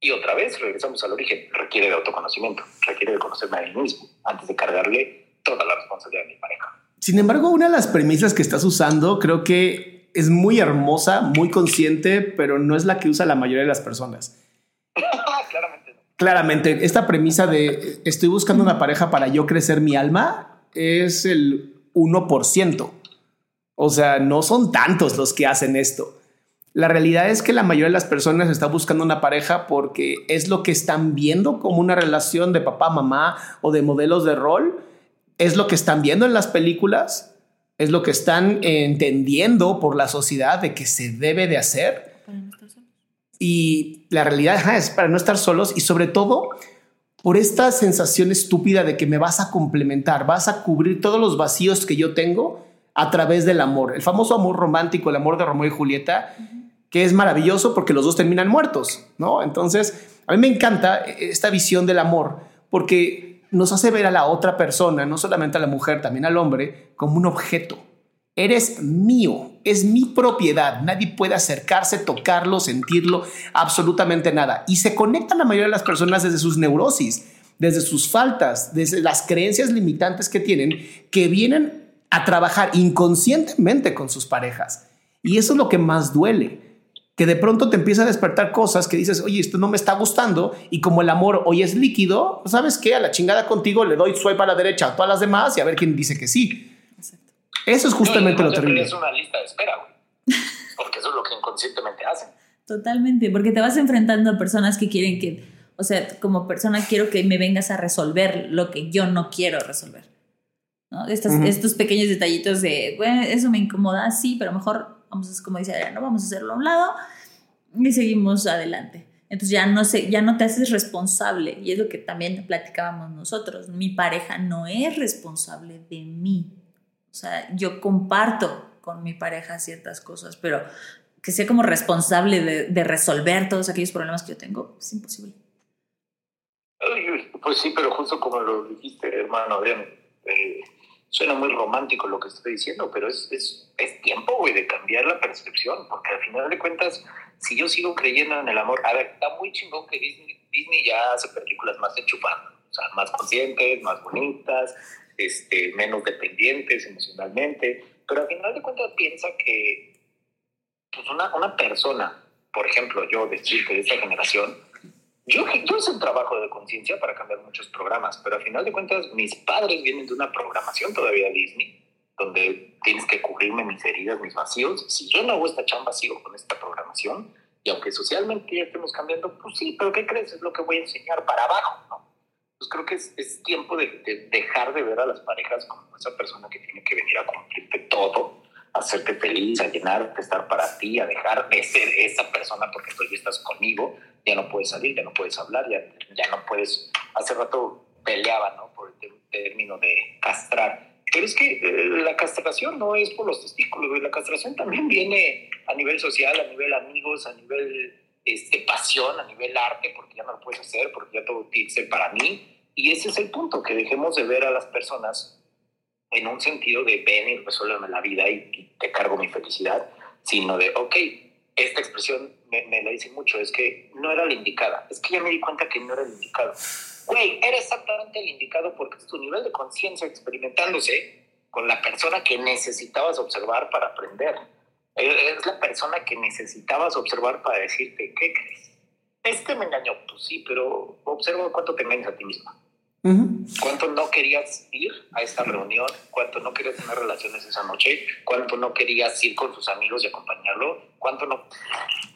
Y otra vez regresamos al origen, requiere de autoconocimiento, requiere de conocerme a mí mismo antes de cargarle toda la responsabilidad de mi pareja. Sin embargo, una de las premisas que estás usando creo que es muy hermosa, muy consciente, pero no es la que usa la mayoría de las personas. Claramente no. Claramente, esta premisa de estoy buscando una pareja para yo crecer mi alma es el 1%. O sea, no son tantos los que hacen esto. La realidad es que la mayoría de las personas está buscando una pareja porque es lo que están viendo como una relación de papá, mamá o de modelos de rol. Es lo que están viendo en las películas. Es lo que están entendiendo por la sociedad de que se debe de hacer. Y la realidad es para no estar solos y sobre todo por esta sensación estúpida de que me vas a complementar, vas a cubrir todos los vacíos que yo tengo a través del amor. El famoso amor romántico, el amor de Romeo y Julieta, es maravilloso porque los dos terminan muertos, ¿no? Entonces, a mí me encanta esta visión del amor porque nos hace ver a la otra persona, no solamente a la mujer, también al hombre, como un objeto. Eres mío, es mi propiedad, nadie puede acercarse, tocarlo, sentirlo, absolutamente nada. Y se conectan la mayoría de las personas desde sus neurosis, desde sus faltas, desde las creencias limitantes que tienen, que vienen a trabajar inconscientemente con sus parejas. Y eso es lo que más duele, que de pronto te empieza a despertar cosas que dices, oye, esto no me está gustando, y como el amor hoy es líquido, pues, ¿sabes qué? A la chingada contigo le doy swipe a la derecha a todas las demás y a ver quién dice que sí. Eso es justamente lo terrible. Es una lista de espera, güey. Porque eso es lo que inconscientemente hacen. Totalmente, porque te vas enfrentando a personas que quieren que, o sea, como persona quiero que me vengas a resolver lo que yo no quiero resolver. Estos pequeños detallitos de, bueno, eso me incomoda, sí, pero mejor, vamos a, como dice Adriana, vamos a hacerlo a un lado y seguimos adelante. Entonces ya no, sé, ya no te haces responsable y es lo que también platicábamos nosotros. Mi pareja no es responsable de mí. O sea, yo comparto con mi pareja ciertas cosas, pero que sea como responsable de, de resolver todos aquellos problemas que yo tengo, es imposible. Pues sí, pero justo como lo dijiste, hermano, eh, suena muy romántico lo que estoy diciendo, pero es, es, es tiempo, güey, de cambiar la percepción, porque al final de cuentas, si yo sigo creyendo en el amor, a ver, está muy chingón que Disney, Disney ya hace películas más enchufadas, o sea, más conscientes, más bonitas, este, menos dependientes emocionalmente, pero al final de cuentas piensa que pues una, una persona, por ejemplo, yo que de esta generación, yo, yo hice un trabajo de conciencia para cambiar muchos programas, pero al final de cuentas mis padres vienen de una programación todavía Disney, donde tienes que cubrirme mis heridas, mis vacíos. Si yo no hago esta chamba, sigo con esta programación. Y aunque socialmente ya estemos cambiando, pues sí, pero ¿qué crees? Es lo que voy a enseñar para abajo, ¿no? Pues creo que es, es tiempo de, de, dejar de ver a las parejas como esa persona que tiene que venir a cumplirte todo hacerte feliz, a llenarte, estar para ti, a dejar de ser esa persona porque tú ya estás conmigo, ya no puedes salir, ya no puedes hablar, ya, ya no puedes... Hace rato peleaba, ¿no? Por el término de castrar. Pero es que eh, la castración no es por los testículos, la castración también viene a nivel social, a nivel amigos, a nivel este, pasión, a nivel arte, porque ya no lo puedes hacer, porque ya todo tiene que ser para mí. Y ese es el punto, que dejemos de ver a las personas en un sentido de ven y resuélveme la vida y, te cargo mi felicidad, sino de, ok, esta expresión me, me la dice mucho, es que no era la indicada, es que ya me di cuenta que no era el indicado. Güey, era exactamente el indicado porque es tu nivel de conciencia experimentándose con la persona que necesitabas observar para aprender. Es la persona que necesitabas observar para decirte, ¿qué crees? Este me engañó, pues sí, pero observa cuánto te engañas a ti misma. ¿Cuánto no querías ir a esta reunión? ¿Cuánto no querías tener relaciones esa noche? ¿Cuánto no querías ir con tus amigos y acompañarlo? ¿Cuánto no?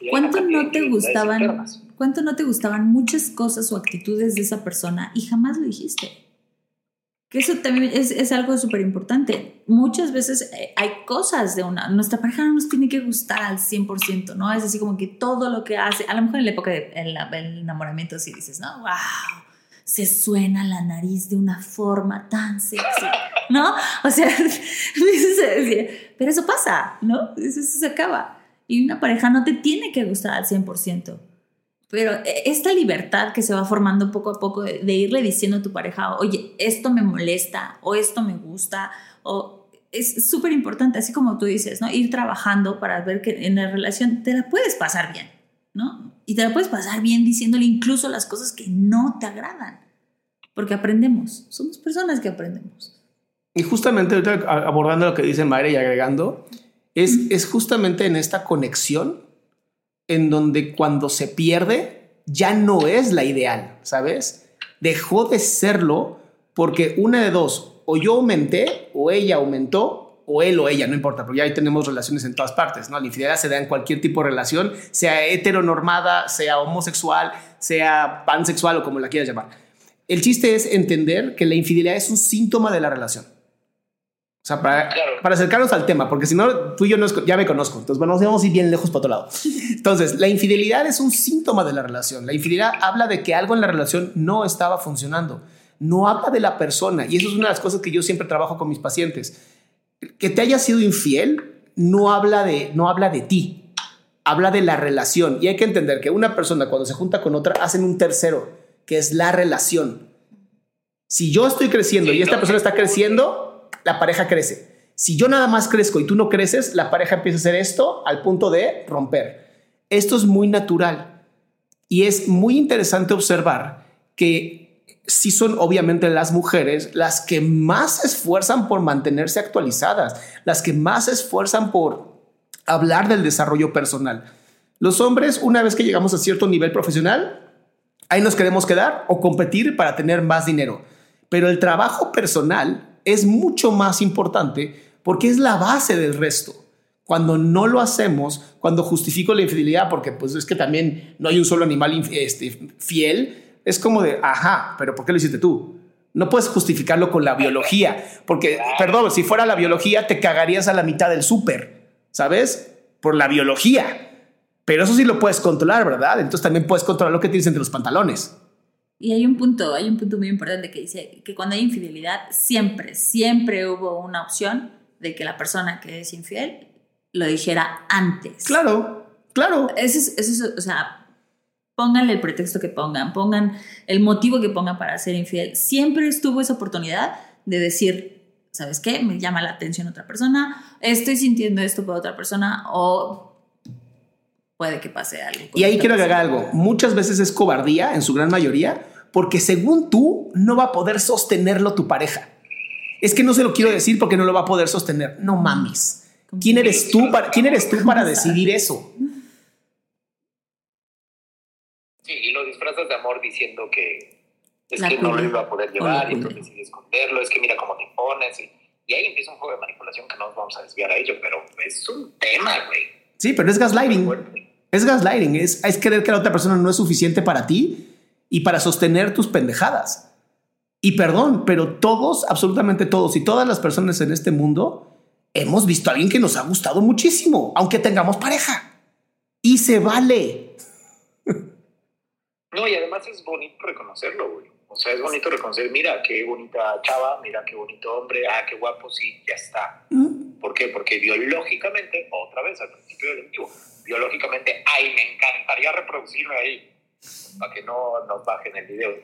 ¿Cuánto no te gustaban? ¿Cuánto no te gustaban muchas cosas o actitudes de esa persona y jamás lo dijiste? Que eso también es, es algo súper importante. Muchas veces eh, hay cosas de una... Nuestra pareja no nos tiene que gustar al 100%, ¿no? Es así como que todo lo que hace... A lo mejor en la época del enamoramiento sí dices, ¿no? ¡Wow! Se suena la nariz de una forma tan sexy, ¿no? O sea, pero eso pasa, ¿no? Eso, se acaba. Y una pareja no te tiene que gustar al 100%. Pero e, esta libertad que se va formando poco a poco de, irle diciendo a tu pareja, oye, esto me molesta o esto me gusta, o es súper importante, así como tú dices, ¿no? Ir trabajando para ver que en la relación te la puedes pasar bien, ¿no? Y te la puedes pasar bien diciéndole incluso las cosas que no te agradan. Porque aprendemos. Somos personas que aprendemos. Y justamente abordando lo que dice Mayra y agregando, es, es justamente en esta conexión en donde cuando se pierde ya no es la ideal, ¿sabes? Dejó de serlo porque una de dos, o yo aumenté o ella aumentó o él o ella, no importa, porque ya ahí tenemos relaciones en todas partes, ¿no? La infidelidad se da en cualquier tipo de relación, sea heteronormada, sea homosexual, sea pansexual o como la quieras llamar. El chiste es entender que la infidelidad es un síntoma de la relación. O sea, para, para acercarnos al tema, porque si no, tú y yo no, ya me conozco. Entonces, bueno, vamos a ir bien lejos para otro lado. Entonces, la infidelidad es un síntoma de la relación. La infidelidad habla de que algo en la relación no estaba funcionando. No habla de la persona. Y eso es una de las cosas que yo siempre trabajo con mis pacientes. Que te haya sido infiel no habla de, no habla de ti. Habla de la relación. Y hay que entender que una persona cuando se junta con otra hacen un tercero, que es la relación. Si yo estoy creciendo y esta persona está creciendo, la pareja crece. Si yo nada más crezco y tú no creces, la pareja empieza a hacer esto al punto de romper. Esto es muy natural y es muy interesante observar que si son obviamente las mujeres las que más se esfuerzan por mantenerse actualizadas, las que más se esfuerzan por hablar del desarrollo personal. Los hombres, una vez que llegamos a cierto nivel profesional, ahí nos queremos quedar o competir para tener más dinero. Pero el trabajo personal es mucho más importante porque es la base del resto. Cuando no lo hacemos, cuando justifico la infidelidad, porque pues es que también no hay un solo animal este, fiel, es como de, ajá, pero ¿por qué lo hiciste tú? No puedes justificarlo con la biología, porque, perdón, si fuera la biología, te cagarías a la mitad del súper, ¿sabes? Por la biología. Pero eso sí lo puedes controlar, ¿verdad? Entonces también puedes controlar lo que tienes entre los pantalones. Y hay un punto, hay un punto muy importante que dice que cuando hay infidelidad, siempre, siempre hubo una opción de que la persona que es infiel lo dijera antes. Claro, claro. Eso es, eso es, o sea, pónganle el pretexto que pongan, pongan el motivo que pongan para ser infiel. Siempre estuvo esa oportunidad de decir, ¿sabes qué? Me llama la atención otra persona, estoy sintiendo esto por otra persona o puede que pase algo. Y ahí quiero agregar algo. Muchas veces es cobardía, en su gran mayoría, porque según tú no va a poder sostenerlo tu pareja. Es que no se lo quiero decir porque no lo va a poder sostener. No mames. ¿Quién eres tú para, ¿quién eres tú para decidir eso? Sí, y lo disfrazas de amor diciendo que es que no lo iba a poder llevar y entonces decides esconderlo, es que mira cómo te pones. Y, y, ahí empieza un juego de manipulación que no nos vamos a desviar a ello, pero es un tema, güey. Sí, pero es gaslighting. Es gaslighting, es, es creer que la otra persona no es suficiente para ti y para sostener tus pendejadas. Y perdón, pero todos, absolutamente todos y todas las personas en este mundo hemos visto a alguien que nos ha gustado muchísimo, aunque tengamos pareja. Y se vale. No, y además es bonito reconocerlo, güey. O sea, es bonito reconocer, mira qué bonita chava, mira qué bonito hombre, ah, qué guapo, sí, ya está. Mm. ¿Por qué? Porque biológicamente, otra vez al principio del vivo, biológicamente, ay, me encantaría reproducirme ahí para que no nos bajen el video.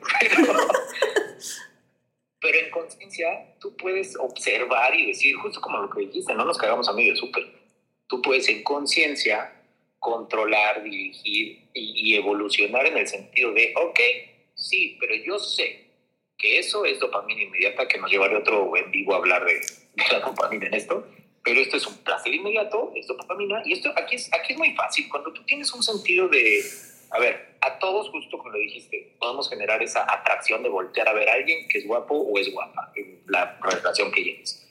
Pero, en conciencia, tú puedes observar y decir, justo como lo que dijiste, no nos cagamos a medio súper. Tú puedes en conciencia controlar, dirigir y, evolucionar en el sentido de, ok, sí, pero yo sé que eso es dopamina inmediata, que nos llevaría otro en a hablar de, de la dopamina en esto, pero esto es un placer inmediato, es dopamina, y esto aquí es, aquí es muy fácil. Cuando tú tienes un sentido de, a ver, a todos, justo como lo dijiste, podemos generar esa atracción de voltear a ver a alguien que es guapo o es guapa en la relación que lleves.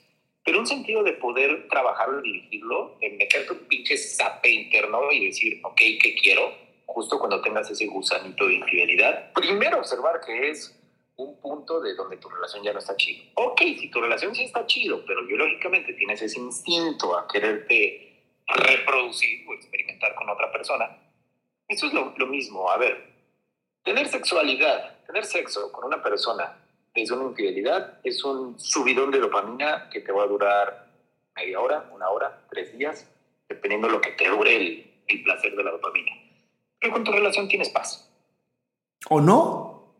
Pero un sentido de poder trabajarlo y dirigirlo, de meterte un pinche zape interno y decir, ok, ¿qué quiero? Justo cuando tengas ese gusanito de infidelidad, primero observar que es un punto de donde tu relación ya no está chido. Ok, si tu relación sí está chido, pero biológicamente tienes ese instinto a quererte reproducir o experimentar con otra persona, eso es lo, mismo. A ver, tener sexualidad, tener sexo con una persona es una infidelidad, es un subidón de dopamina que te va a durar media hora, una hora, tres días, dependiendo de lo que te dure el, el placer de la dopamina. Pero con tu relación tienes paz. ¿O no?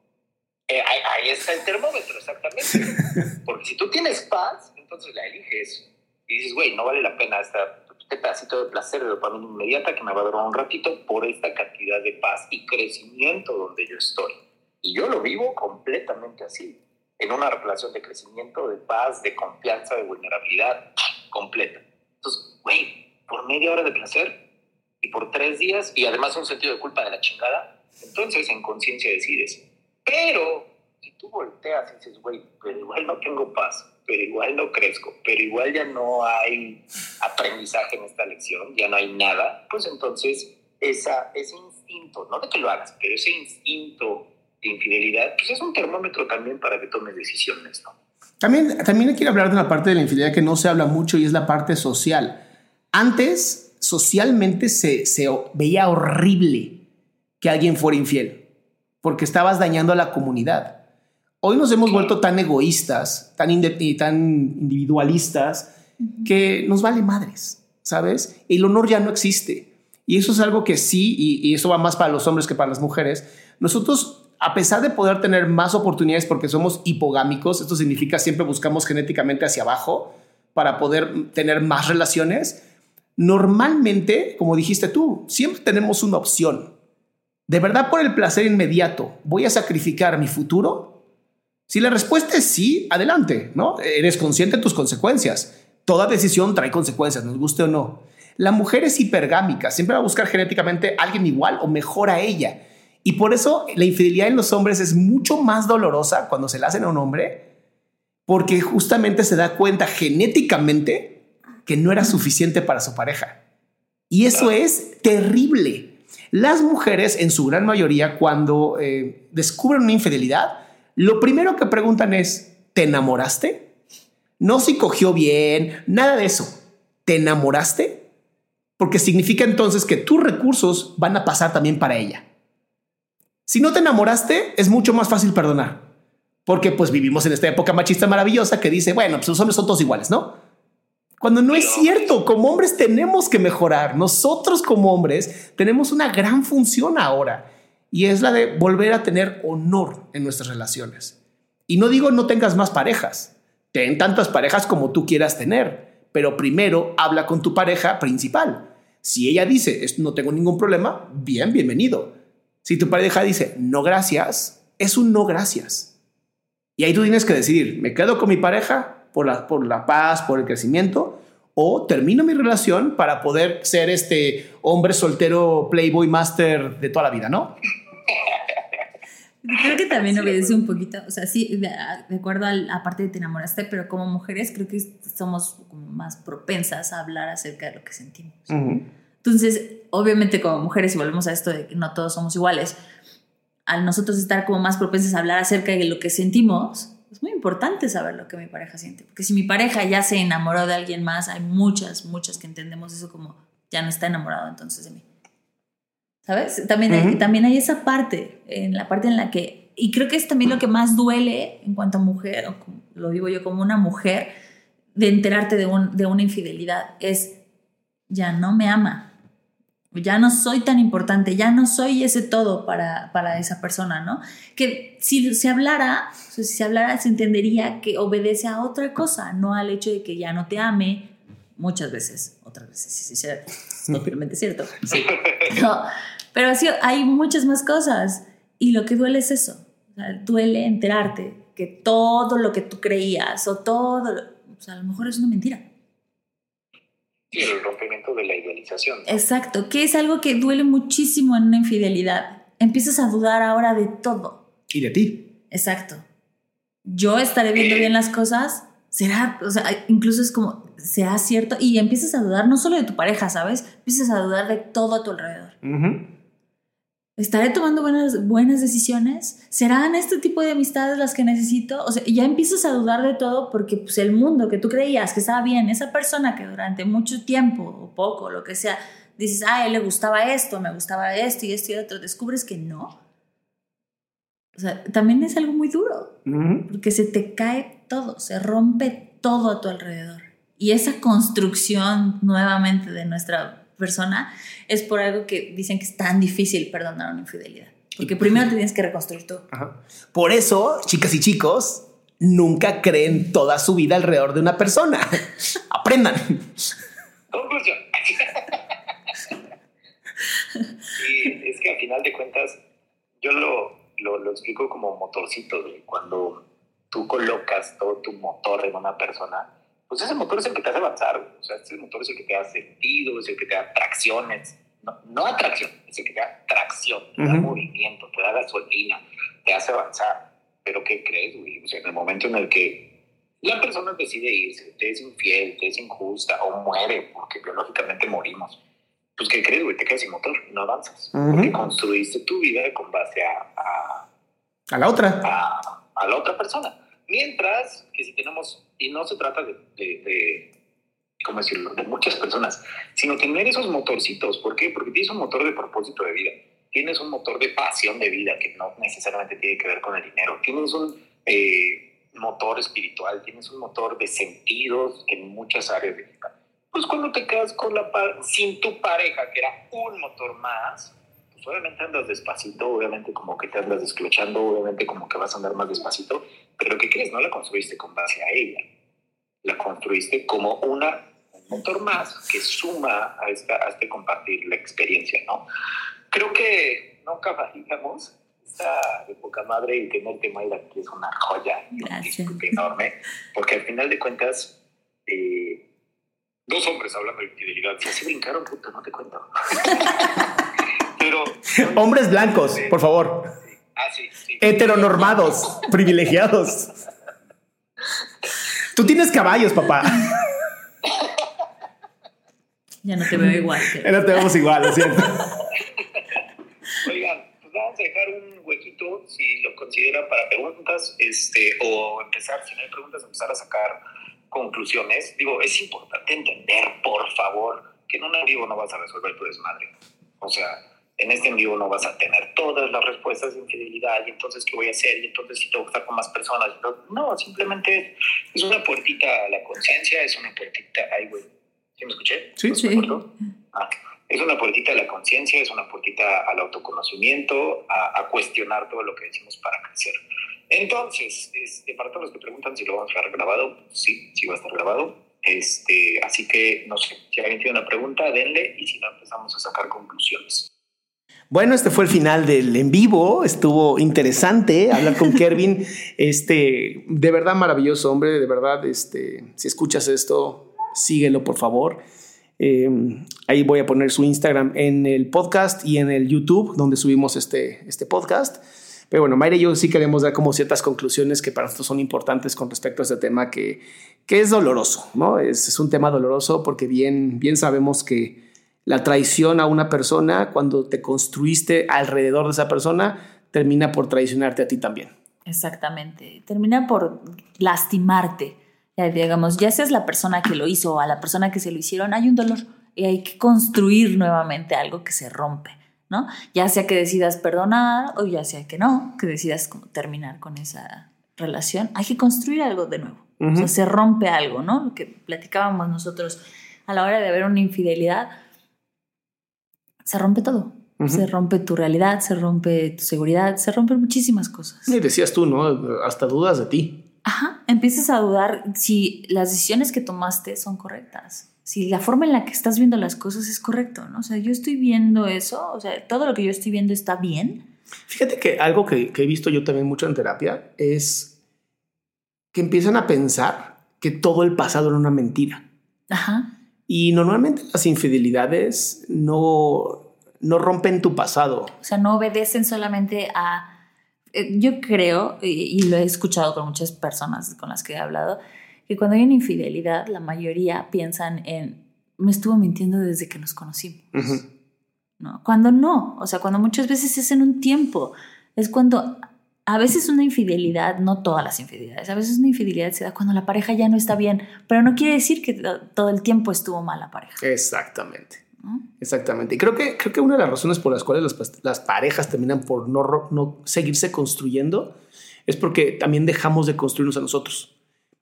Eh, ahí, ahí, está el termómetro, exactamente. Porque si tú tienes paz, entonces la eliges. Y dices, güey, no vale la pena esta este pedacito de placer de dopamina inmediata que me va a durar un ratito por esta cantidad de paz y crecimiento donde yo estoy. Y yo lo vivo completamente así, en una relación de crecimiento, de paz, de confianza, de vulnerabilidad completa. Entonces, güey, por media hora de placer y por tres días y además un sentido de culpa de la chingada, entonces en conciencia decides. Pero si tú volteas y dices, güey, pero igual no tengo paz, pero igual no crezco, pero igual ya no hay aprendizaje en esta lección, ya no hay nada, pues entonces esa, ese instinto, no de que lo hagas, pero ese instinto de infidelidad, pues es un termómetro también para que tomes decisiones, ¿no? También, también quiero hablar de una parte de la infidelidad que no se habla mucho y es la parte social. Antes, socialmente se, se veía horrible que alguien fuera infiel porque estabas dañando a la comunidad. Hoy nos hemos vuelto tan egoístas, tan, y tan individualistas, que nos vale madres, ¿sabes? El honor ya no existe. Y eso es algo que sí, y, y eso va más para los hombres que para las mujeres. Nosotros a pesar de poder tener más oportunidades porque somos hipogámicos, esto significa siempre buscamos genéticamente hacia abajo para poder tener más relaciones, normalmente, como dijiste tú, siempre tenemos una opción. ¿De verdad por el placer inmediato voy a sacrificar mi futuro? Si la respuesta es sí, adelante, ¿no? Eres consciente de tus consecuencias. Toda decisión trae consecuencias, nos guste o no. La mujer es hipergámica, siempre va a buscar genéticamente a alguien igual o mejor a ella. Y por eso la infidelidad en los hombres es mucho más dolorosa cuando se la hacen a un hombre, porque justamente se da cuenta genéticamente que no era suficiente para su pareja. Y eso es terrible. Las mujeres, en su gran mayoría, cuando eh, descubren una infidelidad, lo primero que preguntan es, ¿te enamoraste? No si cogió bien, nada de eso. ¿Te enamoraste? Porque significa entonces que tus recursos van a pasar también para ella. Si no te enamoraste, es mucho más fácil perdonar. Porque pues vivimos en esta época machista maravillosa que dice, bueno, pues los hombres son todos iguales, ¿no? Cuando no es cierto, como hombres tenemos que mejorar. Nosotros como hombres tenemos una gran función ahora y es la de volver a tener honor en nuestras relaciones. Y no digo no tengas más parejas, ten tantas parejas como tú quieras tener, pero primero habla con tu pareja principal. Si ella dice, no tengo ningún problema, bien, bienvenido. Si tu pareja dice no gracias, es un no gracias. Y ahí tú tienes que decidir, ¿me quedo con mi pareja por la, por la paz, por el crecimiento? ¿O termino mi relación para poder ser este hombre soltero, playboy master de toda la vida, no? Creo que también obedece un poquito, o sea, sí, de, acuerdo a la parte de te enamoraste, pero como mujeres creo que somos más propensas a hablar acerca de lo que sentimos. Entonces, obviamente como mujeres, y volvemos a esto de que no todos somos iguales, al nosotros estar como más propensas a hablar acerca de lo que sentimos, es muy importante saber lo que mi pareja siente. Porque si mi pareja ya se enamoró de alguien más, hay muchas, muchas que entendemos eso como ya no está enamorado entonces de mí. ¿Sabes? También, hay, también hay esa parte, en la parte en la que, y creo que es también lo que más duele en cuanto a mujer, o lo digo yo como una mujer, de enterarte de, un, de una infidelidad, es ya no me ama, ya no soy tan importante, ya no soy ese todo para, para esa persona, ¿no? Que si se hablara, si se hablara, se entendería que obedece a otra cosa, no al hecho de que ya no te ame, muchas veces, otras veces, sí, sí, es totalmente cierto. Sí. pero sí, hay muchas más cosas y lo que duele es eso, duele enterarte que todo lo que tú creías o todo, o sea, a lo mejor es una mentira. Sí, el rompimiento de la idealización. Exacto, que es algo que duele muchísimo en una infidelidad. Empiezas a dudar ahora de todo. Y de ti. Exacto. Yo estaré viendo bien las cosas. Será, o sea, incluso es como, será cierto. Y empiezas a dudar no solo de tu pareja, ¿sabes? Empiezas a dudar de todo a tu alrededor. ¿Estaré tomando buenas, buenas decisiones? ¿Serán este tipo de amistades las que necesito? O sea, ya empiezas a dudar de todo porque pues, el mundo que tú creías que estaba bien, esa persona que durante mucho tiempo o poco, lo que sea, dices, ah, a él le gustaba esto, me gustaba esto y esto y otro, descubres que no. O sea, también es algo muy duro, porque se te cae todo, se rompe todo a tu alrededor. Y esa construcción nuevamente de nuestra persona, es por algo que dicen que es tan difícil perdonar una infidelidad. Porque primero te tienes que reconstruir tú. Por eso, chicas y chicos, nunca creen toda su vida alrededor de una persona. Aprendan. Conclusión. y es que al final de cuentas, yo lo, lo, lo explico como motorcito, de cuando tú colocas todo tu motor en una persona, pues ese motor es el que te hace avanzar, o sea, ese motor es el que te da sentido, es el que te da tracciones, no, no atracción, es el que te da tracción, te da movimiento, te da gasolina, te hace avanzar. Pero ¿qué crees, güey? O sea, en el momento en el que la persona decide irse, te es infiel, te es injusta o muere, porque biológicamente morimos, pues ¿qué crees, güey? Te quedas sin motor, no avanzas, porque construiste tu vida con base a, a, la otra. A, a la otra persona. Mientras que si tenemos, y no se trata de, de, de ¿cómo decirlo?, de muchas personas, sino tener esos motorcitos. ¿Por qué? Porque tienes un motor de propósito de vida, tienes un motor de pasión de vida que no necesariamente tiene que ver con el dinero, tienes un eh, motor espiritual, tienes un motor de sentidos en muchas áreas de vida. Pues cuando te quedas con la sin tu pareja, que era un motor más, pues obviamente andas despacito, obviamente como que te andas desclochando, obviamente como que vas a andar más despacito, pero ¿qué crees? No la construiste con base a ella la construiste como una, un motor más que suma a, esta, a este compartir la experiencia, ¿no? Creo que nunca fallamos esta de poca madre y tenerte, Mayra, que es una joya enorme, porque al final de cuentas, eh, dos hombres hablando de infidelidad, si así brincaron, puta, no te cuento. Pero... Hombres blancos, por favor. Ah, sí, sí. Heteronormados, privilegiados. Tú tienes caballos, papá. Ya no te veo igual. Ya no te vemos igual, lo siento. Oigan, pues vamos a dejar un huequito, si lo consideran, para preguntas, este, o empezar, si no hay preguntas, empezar a sacar conclusiones. Digo, es importante entender, por favor, que en un en vivo no vas a resolver tu desmadre. O sea, en este en vivo no vas a tener todas las respuestas de infidelidad y entonces qué voy a hacer y entonces si tengo que estar con más personas. No, simplemente es una puertita a la conciencia, es una puertita... Ay, güey. ¿Sí me escuché? Sí, sí. Ah, es una puertita a la conciencia, es una puertita al autoconocimiento, a, a, cuestionar todo lo que decimos para crecer. Entonces, este, para todos los que preguntan si lo vamos a dejar grabado, sí, sí va a estar grabado. Este, así que, no sé, si alguien tiene una pregunta, denle y si no, empezamos a sacar conclusiones. Bueno, este fue el final del en vivo. Estuvo interesante hablar con Kervin. Este, de verdad maravilloso hombre. De verdad, este, si escuchas esto, síguelo por favor. Eh, ahí voy a poner su Instagram en el podcast y en el YouTube donde subimos este, este podcast. Pero bueno, Mayra y yo sí queremos dar como ciertas conclusiones que para nosotros son importantes con respecto a este tema que, que es doloroso, ¿no? Es, es un tema doloroso porque bien, bien sabemos que la traición a una persona, cuando te construiste alrededor de esa persona, termina por traicionarte a ti también. Exactamente, termina por lastimarte. Ya, digamos, ya seas la persona que lo hizo o a la persona que se lo hicieron, hay un dolor y hay que construir nuevamente algo que se rompe, ¿no? Ya sea que decidas perdonar o ya sea que no, que decidas terminar con esa relación, hay que construir algo de nuevo. O sea, se rompe algo, ¿no? Lo que platicábamos nosotros a la hora de ver una infidelidad, se rompe todo. Se rompe tu realidad, se rompe tu seguridad, se rompen muchísimas cosas. Y decías tú, ¿no? Hasta dudas de ti. Ajá, empiezas a dudar si las decisiones que tomaste son correctas, si la forma en la que estás viendo las cosas es correcto, ¿no? O sea, yo estoy viendo eso, o sea, todo lo que yo estoy viendo está bien. Fíjate que algo que, que he visto yo también mucho en terapia es que empiezan a pensar que todo el pasado era una mentira. Ajá. Y normalmente las infidelidades no, no rompen tu pasado. O sea, no obedecen solamente a... Eh, yo creo, y, lo he escuchado con muchas personas con las que he hablado, que cuando hay una infidelidad, la mayoría piensan en, me estuvo mintiendo desde que nos conocimos. ¿No? Cuando no, o sea, cuando muchas veces es en un tiempo, es cuando a veces una infidelidad, no todas las infidelidades, a veces una infidelidad se da cuando la pareja ya no está bien, pero no quiere decir que todo el tiempo estuvo mal la pareja. Exactamente. Exactamente. Y creo que, creo que una de las razones por las cuales las, parejas terminan por no, no seguirse construyendo es porque también dejamos de construirnos a nosotros.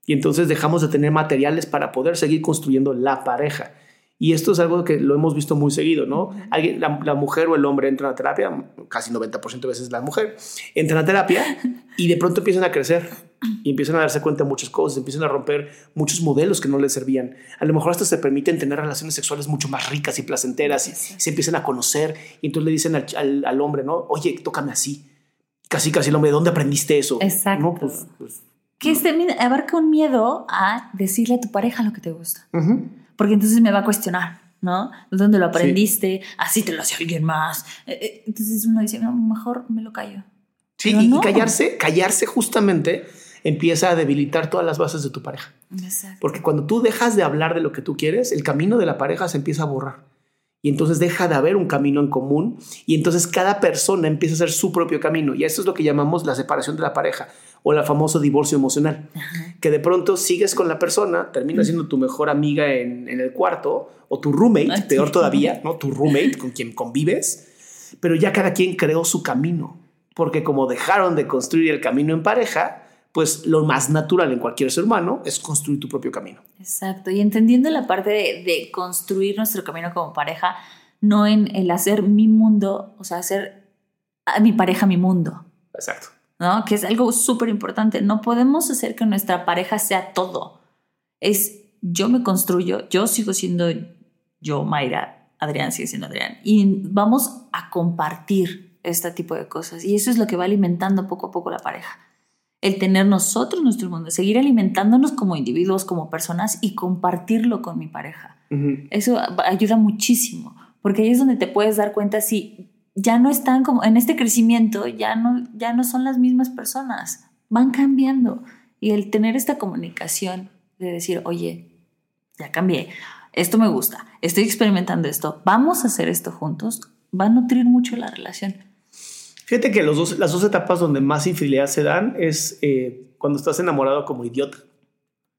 Y entonces dejamos de tener materiales para poder seguir construyendo la pareja. Y esto es algo que lo hemos visto muy seguido, ¿no? Alguien, la, mujer o el hombre entran a terapia, casi 90% de veces la mujer, entran a terapia y de pronto empiezan a crecer y empiezan a darse cuenta de muchas cosas, empiezan a romper muchos modelos que no les servían. A lo mejor hasta se permiten tener relaciones sexuales mucho más ricas y placenteras y, se empiezan a conocer y entonces le dicen al, al, hombre, ¿no? Oye, tócame así. Casi, casi el hombre, ¿dónde aprendiste eso? Exacto. ¿No? Pues, pues, que este, abarca un miedo a decirle a tu pareja lo que te gusta porque entonces me va a cuestionar, ¿no? ¿Dónde lo aprendiste? Así te lo hace alguien más. Eh, eh, entonces uno dice, no, mejor me lo callo. Sí, y, callarse, callarse justamente empieza a debilitar todas las bases de tu pareja. Exacto. Porque cuando tú dejas de hablar de lo que tú quieres, el camino de la pareja se empieza a borrar. Y entonces deja de haber un camino en común y entonces cada persona empieza a hacer su propio camino. Y eso es lo que llamamos la separación de la pareja o el famoso divorcio emocional, que de pronto sigues con la persona, termina siendo tu mejor amiga en, el cuarto o tu roommate, peor todavía, ¿no? Tu roommate con quien convives, pero ya cada quien creó su camino, porque como dejaron de construir el camino en pareja, pues lo más natural en cualquier ser humano es construir tu propio camino. Exacto, y entendiendo la parte de, construir nuestro camino como pareja, no en el hacer mi mundo, o sea, hacer a mi pareja mi mundo. Exacto. ¿No? Que es algo súper importante. No podemos hacer que nuestra pareja sea todo. Es yo me construyo, yo sigo siendo yo, Mayra, Adrián sigue siendo Adrián, y vamos a compartir este tipo de cosas. Y eso es lo que va alimentando poco a poco la pareja el tener nosotros nuestro mundo, seguir alimentándonos como individuos, como personas y compartirlo con mi pareja. Eso ayuda muchísimo, porque ahí es donde te puedes dar cuenta si ya no están como en este crecimiento, ya no, ya no son las mismas personas, van cambiando. Y el tener esta comunicación de decir, oye, ya cambié, esto me gusta, estoy experimentando esto, vamos a hacer esto juntos, va a nutrir mucho la relación. Fíjate que los dos, las dos etapas donde más infidelidad se dan es eh, cuando estás enamorado como idiota,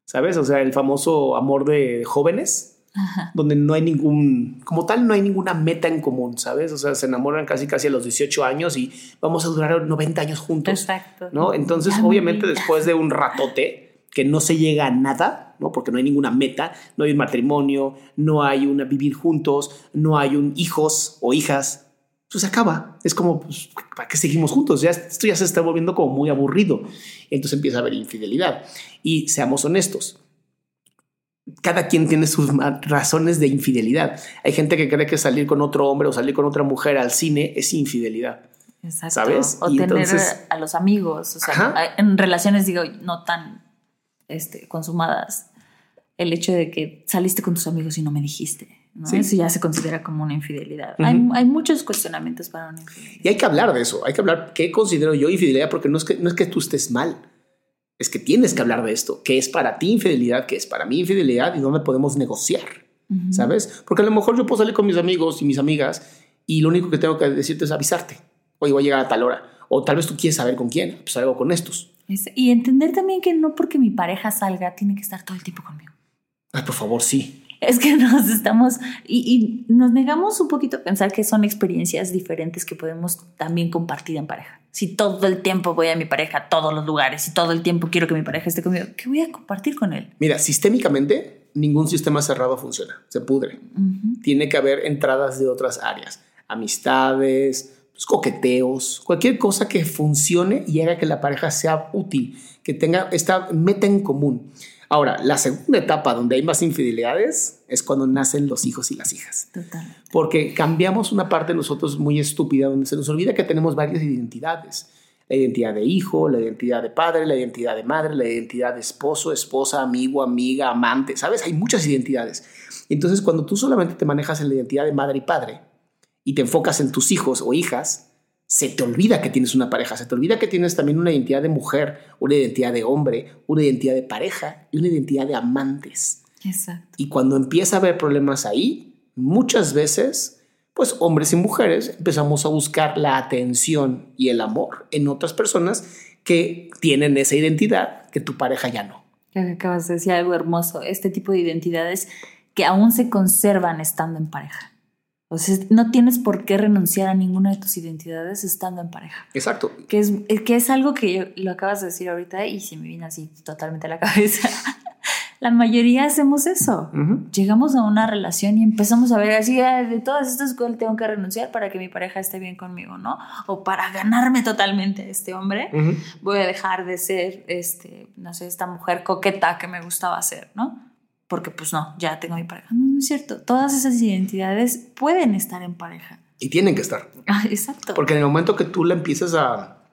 ¿sabes? O sea, el famoso amor de jóvenes, donde no hay ningún, como tal, no hay ninguna meta en común, ¿sabes? O sea, se enamoran casi casi a los 18 años y vamos a durar 90 años juntos. Exacto. ¿No? Entonces, obviamente, después de un ratote que no se llega a nada, ¿no? Porque no hay ninguna meta, no hay un matrimonio, no hay una vivir juntos, no hay un hijos o hijas, pues acaba. Es como, pues, ¿para qué seguimos juntos? Ya, esto ya se está volviendo como muy aburrido. Entonces empieza a haber infidelidad. Y seamos honestos, cada quien tiene sus razones de infidelidad. Hay gente que cree que salir con otro hombre o salir con otra mujer al cine es infidelidad. Exacto. ¿Sabes? O tener a los amigos, o sea, en relaciones, digo, no tan este, consumadas. El hecho de que saliste con tus amigos y no me dijiste. Eso ya se considera como una infidelidad. hay, muchos cuestionamientos para una infidelidad. Y hay que hablar de eso. Hay que hablar qué considero yo infidelidad, porque no es que, no es que tú estés mal. Es que tienes que hablar de esto. ¿Qué es para ti infidelidad? ¿Qué es para mí infidelidad? ¿Y dónde podemos negociar? ¿Sabes? Porque a lo mejor yo puedo salir con mis amigos y mis amigas y lo único que tengo que decirte es avisarte. Oye, voy a llegar a tal hora. O tal vez tú quieres saber con quién. Pues salgo con estos. y entender también que no porque mi pareja salga tiene que estar todo el tiempo conmigo. Ay, por favor, sí es que nos estamos y, nos negamos un poquito a pensar que son experiencias diferentes que podemos también compartir en pareja. Si todo el tiempo voy a mi pareja a todos los lugares y todo el tiempo quiero que mi pareja esté conmigo, ¿qué voy a compartir con él? Mira, sistémicamente ningún sistema cerrado funciona, se pudre. Tiene que haber entradas de otras áreas, amistades, pues, coqueteos, cualquier cosa que funcione y haga que la pareja sea útil, que tenga esta meta en común. Ahora, la segunda etapa donde hay más infidelidades es cuando nacen los hijos y las hijas. Total. Porque cambiamos una parte de nosotros muy estúpida, donde se nos olvida que tenemos varias identidades. La identidad de hijo, la identidad de padre, la identidad de madre, la identidad de esposo, esposa, amigo, amiga, amante. ¿Sabes? Hay muchas identidades. Entonces, cuando tú solamente te manejas en la identidad de madre y padre y te enfocas en tus hijos o hijas, se te olvida que tienes una pareja, se te olvida que tienes también una identidad de mujer, una identidad de hombre, una identidad de pareja y una identidad de amantes. Exacto. Y cuando empieza a haber problemas ahí, muchas veces, pues hombres y mujeres empezamos a buscar la atención y el amor en otras personas que tienen esa identidad que tu pareja ya no. Acabas de decir algo hermoso, este tipo de identidades que aún se conservan estando en pareja. O sea, no tienes por qué renunciar a ninguna de tus identidades estando en pareja. Exacto. Que es, que es algo que lo acabas de decir ahorita y se me viene así totalmente a la cabeza. la mayoría hacemos eso. Llegamos a una relación y empezamos a ver así, de todas estas cosas tengo que renunciar para que mi pareja esté bien conmigo, ¿no? O para ganarme totalmente a este hombre, voy a dejar de ser, este, no sé, esta mujer coqueta que me gustaba ser, ¿no? Porque pues no, ya tengo mi pareja. No, no es cierto. Todas esas identidades pueden estar en pareja. Y tienen que estar. Ah, exacto. Porque en el momento que tú la empiezas a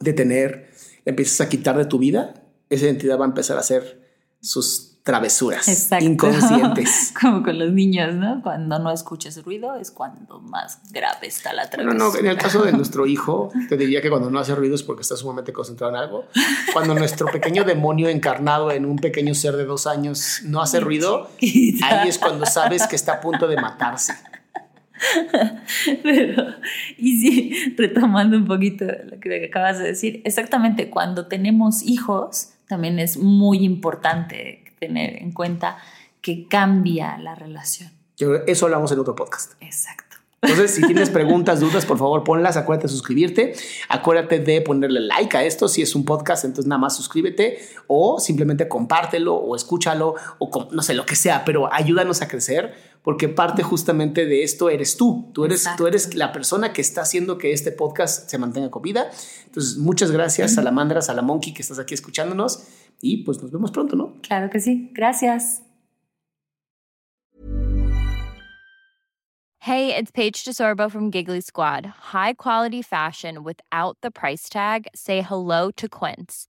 detener, la empiezas a quitar de tu vida, esa identidad va a empezar a ser sus travesuras inconscientes. Como con los niños, ¿no? Cuando no escuchas ruido es cuando más grave está la travesura. No, no, en el caso de nuestro hijo, te diría que cuando no hace ruido es porque está sumamente concentrado en algo. Cuando nuestro pequeño demonio encarnado en un pequeño ser de dos años no hace ruido, ahí es cuando sabes que está a punto de matarse. Pero, y sí, retomando un poquito lo que acabas de decir, exactamente cuando tenemos hijos, también es muy importante tener en cuenta que cambia la relación. eso hablamos en otro podcast. Exacto. Entonces, si tienes preguntas, dudas, por favor, ponlas. Acuérdate de suscribirte. Acuérdate de ponerle like a esto. Si es un podcast, entonces nada más suscríbete o simplemente compártelo o escúchalo o no sé, lo que sea, pero ayúdanos a crecer porque parte justamente de esto eres tú. Tú eres, tú eres la persona que está haciendo que este podcast se mantenga con vida. Entonces, muchas gracias, a Salamandra, Salamonkey, que estás aquí escuchándonos y pues nos vemos pronto, ¿no? Claro que sí. Gracias. Hey, it's Paige DeSorbo from Giggly Squad. High quality fashion without the price tag. Say hello to Quince.